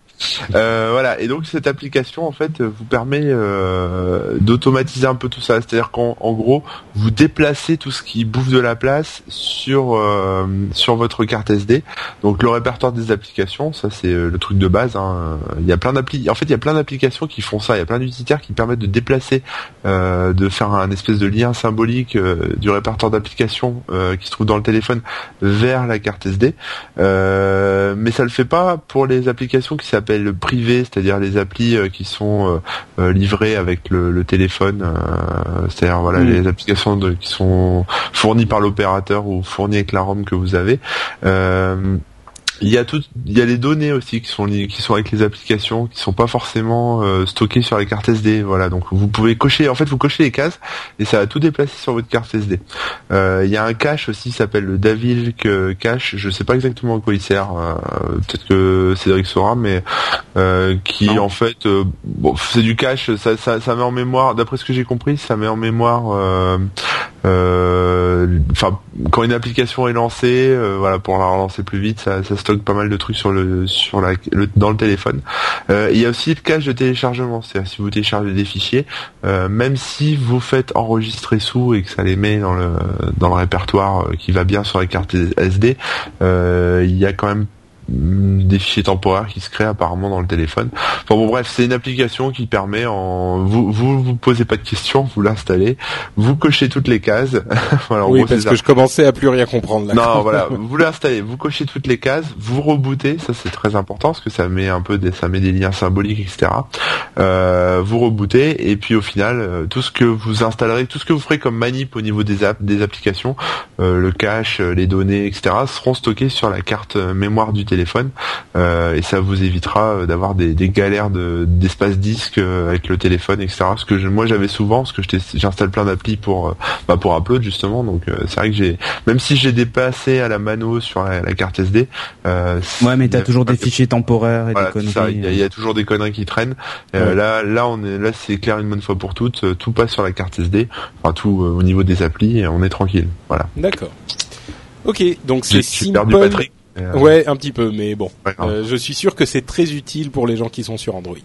Euh, voilà, et donc cette application en fait vous permet euh, d'automatiser un peu tout ça, c'est-à-dire qu'en en gros vous déplacez tout ce qui bouffe de la place sur euh, sur votre carte SD. Donc le répertoire des applications, ça c'est le truc de base. hein. Il y a plein en fait il y a plein d'applications qui font ça. Il y a plein d'utilitaires qui permettent de déplacer, de faire un espèce de lien symbolique du répertoire d'applications qui se trouve dans le téléphone vers la carte SD. Mais ça le fait pas pour les applications qui s'appellent privées, c'est-à-dire les applis euh, qui sont euh, euh, livrées avec le, le téléphone, c'est-à-dire voilà Mm. les applications de- qui sont fournies par l'opérateur ou fournies avec la ROM que vous avez. Euh, il y a tout, il y a les données aussi qui sont liées- qui sont avec les applications, qui sont pas forcément euh, stockées sur les cartes SD. Voilà, donc vous pouvez cocher, en fait, vous cochez les cases et ça va tout déplacer sur votre carte SD. Euh, Il y a un cache aussi, qui s'appelle le Davilk euh, cache. Je sais pas exactement à quoi il sert. euh, Peut-être que Cédric saura, mais euh, qui Non. en fait, euh, bon, c'est du cache. Ça, ça, ça met en mémoire. D'après ce que j'ai compris, ça met en mémoire. Euh, Enfin, quand une application est lancée, euh, voilà, pour la relancer plus vite, ça, ça stocke pas mal de trucs sur le sur la dans le téléphone. Euh, il y a aussi le cache de téléchargement, c'est-à-dire si vous téléchargez des fichiers, même si vous faites enregistrer sous et que ça les met dans le dans le répertoire qui va bien sur les cartes SD, il y a quand même des fichiers temporaires qui se créent apparemment dans le téléphone. Enfin bon bref, c'est une application qui permet en vous vous vous posez pas de questions, vous l'installez, vous cochez toutes les cases. <laughs> voilà, oui, gros, parce ça. que je commençais à plus rien comprendre là. Non, voilà, <laughs> vous l'installez, vous cochez toutes les cases, vous rebootez, ça c'est très important parce que ça met un peu des, ça met des liens symboliques, etc. Euh, vous rebootez et puis au final, euh, tout ce que vous installerez, tout ce que vous ferez comme manip au niveau des apps, des applications, euh, le cache, euh, les données, etc. seront stockés sur la carte euh, mémoire du téléphone euh, et ça vous évitera euh, d'avoir des, des galères de d'espace disque euh, avec le téléphone, etc. Ce que je- moi j'avais souvent parce que j'installe plein d'applis pour bah, pour upload justement, donc euh, c'est vrai que j'ai même si j'ai dépassé à la mano sur la, la carte SD. Euh, Ouais, mais t'as toujours des fichiers temporaires et voilà, des conneries. il y, a- il y a toujours des conneries qui traînent. Euh. Là, là, on est, là, c'est clair une bonne fois pour toutes. euh, Tout passe sur la carte SD, enfin tout euh, au niveau des applis, et on est tranquille. Voilà. D'accord. Ok, donc c'est j'ai perdu. Patrick. Euh, Ouais, un petit peu, mais bon. Euh, je suis sûr que c'est très utile pour les gens qui sont sur Android.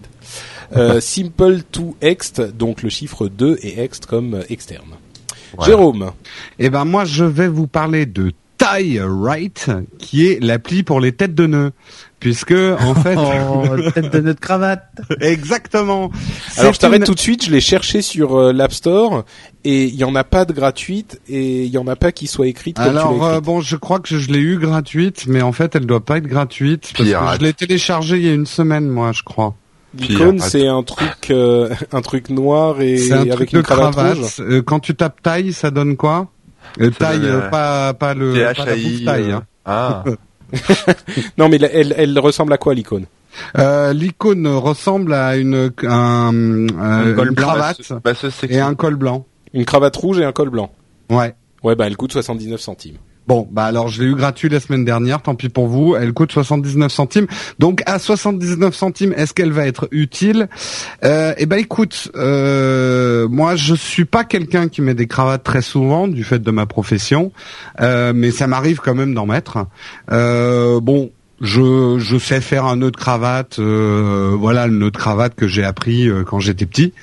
Euh, <laughs> simple to ext, donc le chiffre 2 et ext comme externe. Voilà. Jérôme. Eh ben moi je vais vous parler de Tie Right, qui est l'appli pour les têtes de nœuds, puisque en <laughs> fait Oh, tête de notre cravate. exactement. Alors je t'arrête une- tout de suite, je l'ai cherché sur euh, l'App Store et il y en a pas de gratuite et il y en a pas qui soit écrite comme tu Alors euh, bon, je crois que je l'ai eu gratuite, mais en fait elle doit pas être gratuite parce Pirate. que je l'ai téléchargée il y a une semaine, moi, je crois. L'icône c'est un truc euh, un truc noir et un avec truc une de cravate, cravate. rouge. Euh, quand tu tapes taille, ça donne quoi? Euh, Taille, donne, euh, euh, pas pas le pas la taille. euh, hein. Ah, <laughs> <laughs> Non mais elle, elle ressemble à quoi l'icône? Euh, L'icône ressemble à une un, euh, col une blanc. cravate bah, ce sexy. et un col blanc. Une cravate rouge et un col blanc. Ouais. Ouais bah elle coûte 79 centimes. Bon, bah alors je l'ai eu gratuit la semaine dernière, tant pis pour vous, elle coûte 79 centimes. Donc à 79 centimes, est-ce qu'elle va être utile? Euh, Eh ben écoute, euh, moi je suis pas quelqu'un qui met des cravates très souvent du fait de ma profession, euh, mais ça m'arrive quand même d'en mettre. Euh, bon, je, je sais faire un nœud de cravate, euh, voilà le nœud de cravate que j'ai appris euh, quand j'étais petit,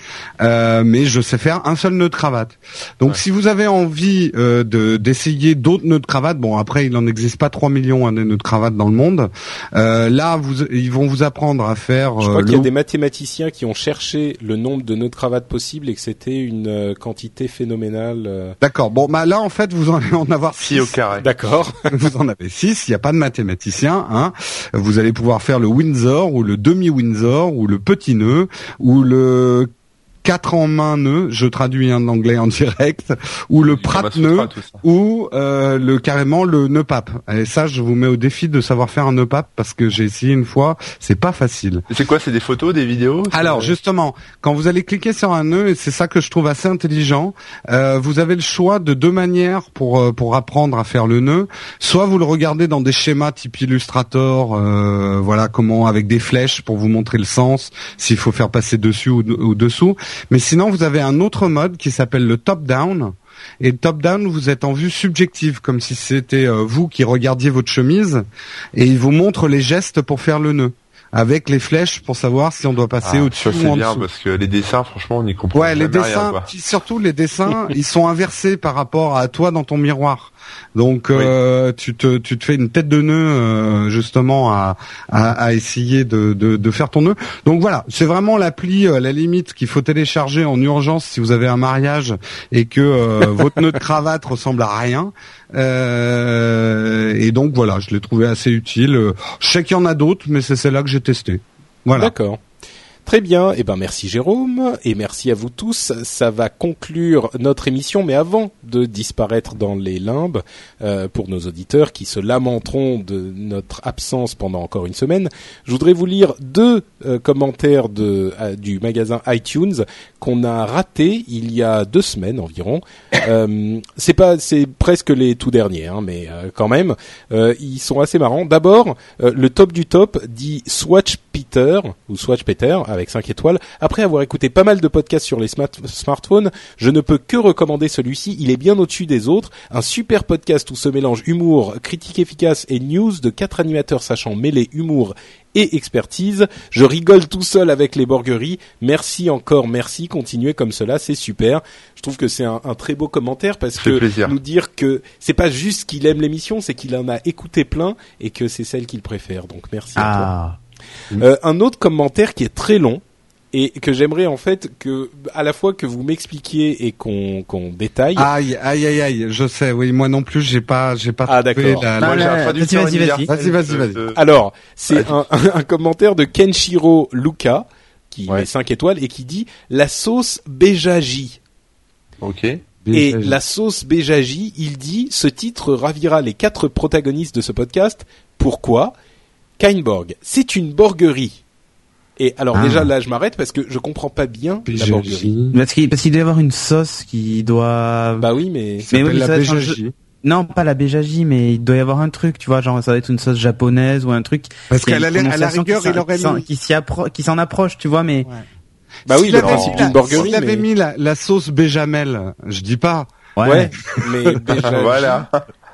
euh, mais je sais faire un seul nœud de cravate. Donc Ouais. si vous avez envie euh, de d'essayer d'autres nœuds de cravate, bon après il n'en existe pas 3 millions hein, des nœuds de cravate dans le monde. Euh, là vous ils vont vous apprendre à faire. Je euh, crois qu'il y a des mathématiciens qui ont cherché le nombre de nœuds de cravate possibles et que c'était une euh, quantité phénoménale. euh. D'accord. Bon bah là en fait vous en allez en avoir Si six. au carré. D'accord. <laughs> vous en avez six. Il n'y a pas de mathématicien. Hein. Vous allez pouvoir faire le Windsor ou le demi Windsor ou le petit nœud ou le 4 en main nœud. Je traduis en anglais en <laughs> direct ou le Kamasutra, nœud. ou euh, le carrément le nœud pape. Et ça, je vous mets au défi de savoir faire un nœud pape parce que j'ai essayé une fois, c'est pas facile. C'est quoi C'est des photos, des vidéos Alors justement, quand vous allez cliquer sur un nœud, et c'est ça que je trouve assez intelligent, euh, vous avez le choix de deux manières pour euh, pour apprendre à faire le nœud. Soit vous le regardez dans des schémas type Illustrator, euh, voilà comment avec des flèches pour vous montrer le sens, s'il faut faire passer dessus ou, ou dessous. Mais sinon, vous avez un autre mode qui s'appelle le top down. Et le top down, vous êtes en vue subjective, comme si c'était euh, vous qui regardiez votre chemise, et il vous montre les gestes pour faire le nœud, avec les flèches pour savoir si on doit passer Ah, au-dessus ou en bien dessous. parce que les dessins, franchement, on n'y comprend Ouais, les rien, dessins, surtout les dessins, <laughs> ils sont inversés par rapport à toi dans ton miroir. Donc euh, tu te tu te fais une tête de nœud euh, justement à, à à essayer de, de de faire ton nœud. Donc voilà, c'est vraiment l'appli euh, à la limite qu'il faut télécharger en urgence si vous avez un mariage et que euh, <laughs> votre nœud de cravate ressemble à rien. Euh, et donc voilà, je l'ai trouvé assez utile. Je sais qu'il y en a d'autres, mais c'est celle-là que j'ai testé. Voilà. D'accord. Très bien. Eh ben merci Jérôme et merci à vous tous. Ça va conclure notre émission, mais avant de disparaître dans les limbes, euh, pour nos auditeurs qui se lamenteront de notre absence pendant encore une semaine, je voudrais vous lire deux euh, commentaires de euh, du magasin iTunes qu'on a raté il y a deux semaines environ. C'est pas, c'est presque les tout derniers, hein, mais quand même, ils sont assez marrants. D'abord, le top du top dit Swatch Peter ou Swatch Peter avec 5 étoiles. Après avoir écouté pas mal de podcasts sur les smart- smartphones, je ne peux que recommander celui-ci. Il est bien au-dessus des autres. Un super podcast où se mélange humour, critique efficace et news de quatre animateurs sachant mêler humour et expertise. Je rigole tout seul avec les borgueries. Merci encore, merci. Continuez comme cela, c'est super. Je trouve que c'est un, un très beau commentaire parce que plaisir. nous dire que c'est pas juste qu'il aime l'émission, c'est qu'il en a écouté plein et que c'est celle qu'il préfère. Donc merci à toi. Euh, un autre commentaire qui est très long et que j'aimerais en fait que à la fois que vous m'expliquiez et qu'on qu'on détaille. Aïe, aïe, aïe, aïe, je sais, oui, moi non plus, j'ai pas, j'ai pas Ah, d'accord. la- Moi, j'ai là, un traducteur vas-y, vas-y, vas-y. Vas-y, vas-y, de- vas-y. de- Alors, c'est un, un commentaire de Kenshiro Luka qui Ouais. met 5 étoiles et qui dit la sauce Bejaji. Ok. Et la sauce Bejaji, il dit ce titre ravira les quatre protagonistes de ce podcast. Pourquoi? Kainborg, c'est une borguerie. Et alors Ah. déjà là je m'arrête parce que je comprends pas bien la borguerie. Parce qu'il parce qu'il doit y avoir une sauce qui doit. Bah oui mais mais oui, mais la ça Non, pas la béjaji, mais il doit y avoir un truc, tu vois, genre ça va être une sauce japonaise ou un truc. Parce qu'à la, à la rigueur, qui il s'en- aurait qui s'en- mis. qui s'y appro- qui s'en approche, tu vois, mais bah oui le avait principe mis d'une la- borguerie. S'il avait mais- mis la, la sauce béchamel, je dis pas. Ouais, mais <laughs> Bejaji. voilà.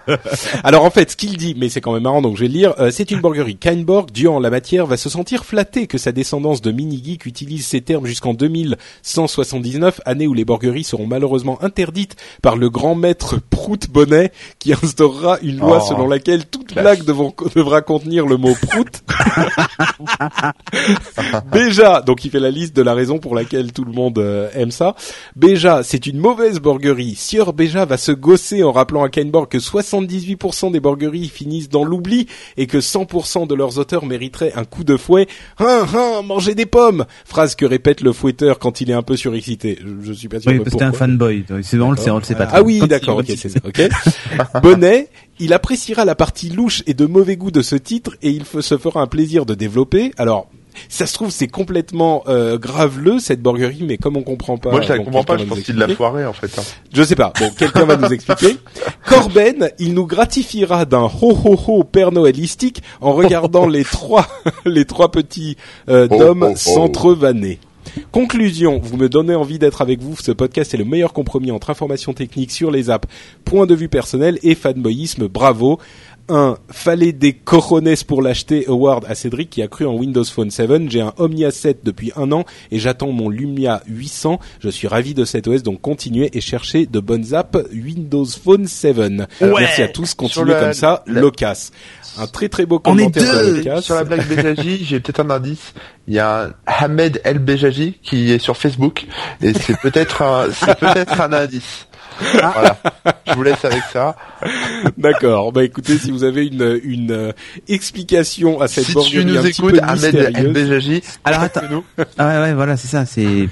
<laughs> Alors en fait, ce qu'il dit, mais c'est quand même marrant, donc je vais le lire. euh, c'est une burgerie. Kainborg, Dieu en la matière, va se sentir flatté que sa descendance de mini-geek utilise ces termes jusqu'en 2179, année où les burgeries seront malheureusement interdites par le grand maître Prout Bonnet, qui instaurera une loi Oh, selon laquelle toute blague devra contenir le mot Prout. <laughs> Déjà, donc il fait la liste de la raison pour laquelle tout le monde euh, aime ça. Béja, c'est une mauvaise burgerie. Sieur Béja va se gosser en rappelant à Kainborg que 78% des burgeries finissent dans l'oubli et que 100% de leurs auteurs mériteraient un coup de fouet. Hein, hein, manger des pommes Phrase que répète le fouetteur quand il est un peu surexcité. Je, suis pas sûr Oui, parce que t'es un fanboy. C'est on le sait, on le sait pas. Ah oui, d'accord, ok, continue. c'est ça, ok. <laughs> Bonnet, il appréciera la partie louche et de mauvais goût de ce titre et il se fera un plaisir de développer. Alors, ça se trouve, c'est complètement euh, graveleux cette burgerie, mais comme on comprend pas, Moi, je la comprends pas. Je pense qu'il l'a foiré en fait. hein. Je sais pas. Bon, quelqu'un va nous expliquer. <laughs> Corben, il nous gratifiera d'un ho ho ho Père Noëlistique en regardant les trois <laughs> les trois petits euh, Oh, d'hommes oh, oh. s'entrevanner. Conclusion, vous me donnez envie d'être avec vous. Ce podcast est le meilleur compromis entre information technique sur les apps, point de vue personnel et fanboyisme. Bravo. Un fallait des cojones pour l'acheter award à Cédric qui a cru en Windows Phone 7. J'ai un Omnia 7 depuis un an et j'attends mon Lumia 800. Je suis ravi de cet OS donc continuez et cherchez de bonnes apps Windows Phone 7. Merci à tous, continuez comme ça. la- Locas. Un très très beau On est commentaire deux de Locas. Sur la blague Bejaji, <laughs> j'ai peut-être un indice. Il y a un Ahmed El Bejaji qui est sur Facebook et c'est peut-être un, c'est peut-être un indice. <laughs> Voilà. Je vous laisse avec ça. D'accord. Bah écoutez, si vous avez une une euh, explication à cette si tu burgerie un nous petit écoutes, peu Ahmed mystérieuse, <laughs> Alors attends. Ah ouais, ouais, voilà, c'est ça. C'est.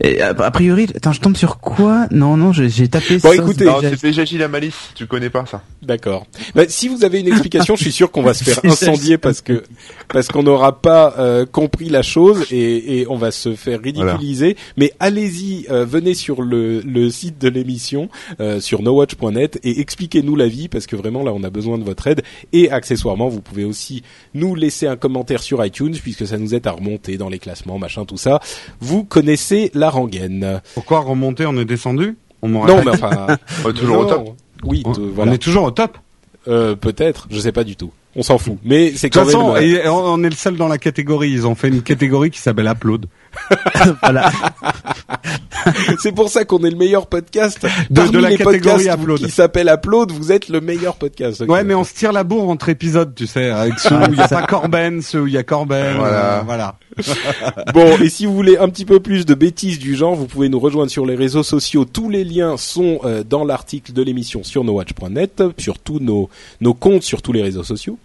Et, a a priori, attends, je tombe sur quoi Non, non, je- j'ai tapé. Bon, écoutez, c'est Bejaji la malice. Tu connais pas ça. D'accord. Bah, si vous avez une explication, je suis sûr qu'on va se <laughs> faire incendier parce que parce qu'on n'aura pas euh, compris la chose et, et on va se faire ridiculiser. Mais allez-y, euh, venez sur le, le site de l'émission euh, sur nowatch.net et expliquez-nous la vie parce que vraiment là on a besoin de votre aide et accessoirement vous pouvez aussi nous laisser un commentaire sur iTunes puisque ça nous aide à remonter dans les classements machin tout ça. Vous connaissez la rengaine. Pourquoi remonter On est descendu? On m'en Non mais enfin On est toujours au top. <laughs> Oui, on, t- on voilà. est toujours au top. Euh, peut-être, je sais pas du tout. On s'en fout. Mais c'est De toute quand même. euh, on est le seul dans la catégorie. Ils ont fait une catégorie qui s'appelle Upload. <laughs> voilà. c'est pour ça qu'on est le meilleur podcast De- Parmi de la les catégorie Upload. qui s'appelle Upload. Vous êtes le meilleur podcast. Ouais, mais on se tire la bourre entre épisodes, tu sais, avec ceux où il y a pas Corben, ceux où il y a Corben. Voilà. euh, voilà. <laughs> Bon, et si vous voulez un petit peu plus de bêtises du genre, vous pouvez nous rejoindre sur les réseaux sociaux. Tous les liens sont euh, dans l'article de l'émission sur nowatch.net, sur tous nos, nos comptes sur tous les réseaux sociaux.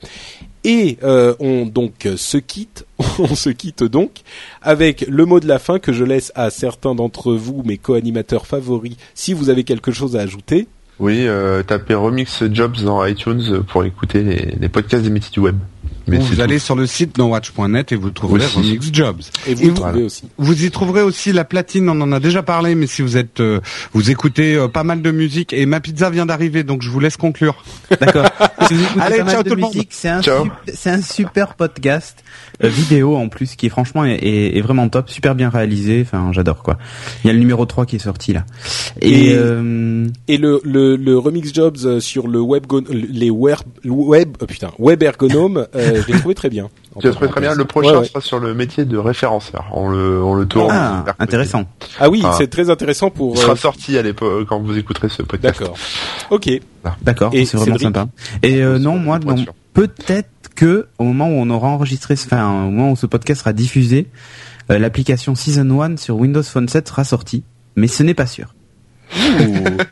Et euh, on donc euh, se quitte, <laughs> on se quitte donc avec le mot de la fin que je laisse à certains d'entre vous, mes co-animateurs favoris, si vous avez quelque chose à ajouter. Oui, euh, tapez Remix Jobs dans iTunes pour écouter les, les podcasts des métiers du web. Mais vous tout. allez sur le site nowatch.net et vous trouverez Aussi. Remix Jobs. Et vous Et vous- aussi. Vous y trouverez aussi la platine, on en a déjà parlé, mais si vous êtes, euh, vous écoutez euh, pas mal de musique et ma pizza vient d'arriver, donc je vous laisse conclure. D'accord. <laughs> Si vous Allez, pas mal ciao de tout le monde. musique, c'est un, super podcast euh, vidéo en plus qui franchement est, est- est vraiment top, super bien réalisé. Enfin, j'adore quoi. Il y a le numéro 3 qui est sorti là. Et, Et- euh, Et le, le, le remix jobs sur le web les web web oh putain web ergonome, euh, je l'ai trouvé très bien. Tu as trouvé très bien. Le prochain Ouais, ouais. sera sur le métier de référenceur. On le, on le tourne. ah, intéressant. Ah oui, Ah. c'est très intéressant pour. Il sera euh, sorti à l'époque quand vous écouterez ce podcast. D'accord. Ok. D'accord, Et c'est vraiment Cédric sympa. Et euh, non, moi, non. Peut-être que au moment où on aura enregistré, ce- enfin, au moment où ce podcast sera diffusé, euh, l'application Season 1 sur Windows Phone 7 sera sortie, mais ce n'est pas sûr.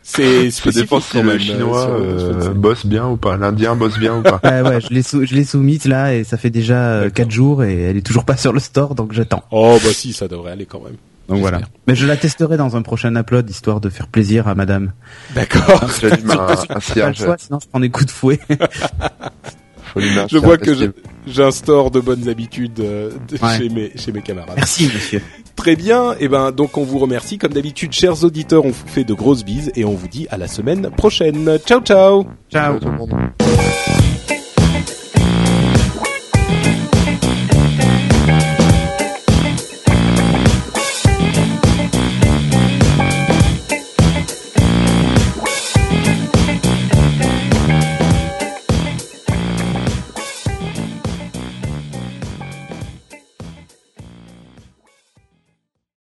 C'est Ça dépend si le même, chinois euh, euh, bosse bien ou pas, l'indien bosse bien ou pas. <laughs> Ouais, ouais, je l'ai sou- je l'ai soumise là et ça fait déjà euh, quatre jours et elle est toujours pas sur le store, donc j'attends. Oh bah si, ça devrait aller quand même. Donc voilà. Mais je la testerai dans un prochain upload histoire de faire plaisir à madame. D'accord. J'allume un, un cierge. choix, sinon je prends des coups de fouet. <laughs> Faut Je vois que j'instaure de bonnes habitudes euh, de- Ouais. chez mes chez mes camarades. Merci monsieur. Très bien. Et ben donc on vous remercie comme d'habitude, chers auditeurs. On vous fait de grosses bises et on vous dit à la semaine prochaine. Ciao ciao. Ciao. Tout le monde.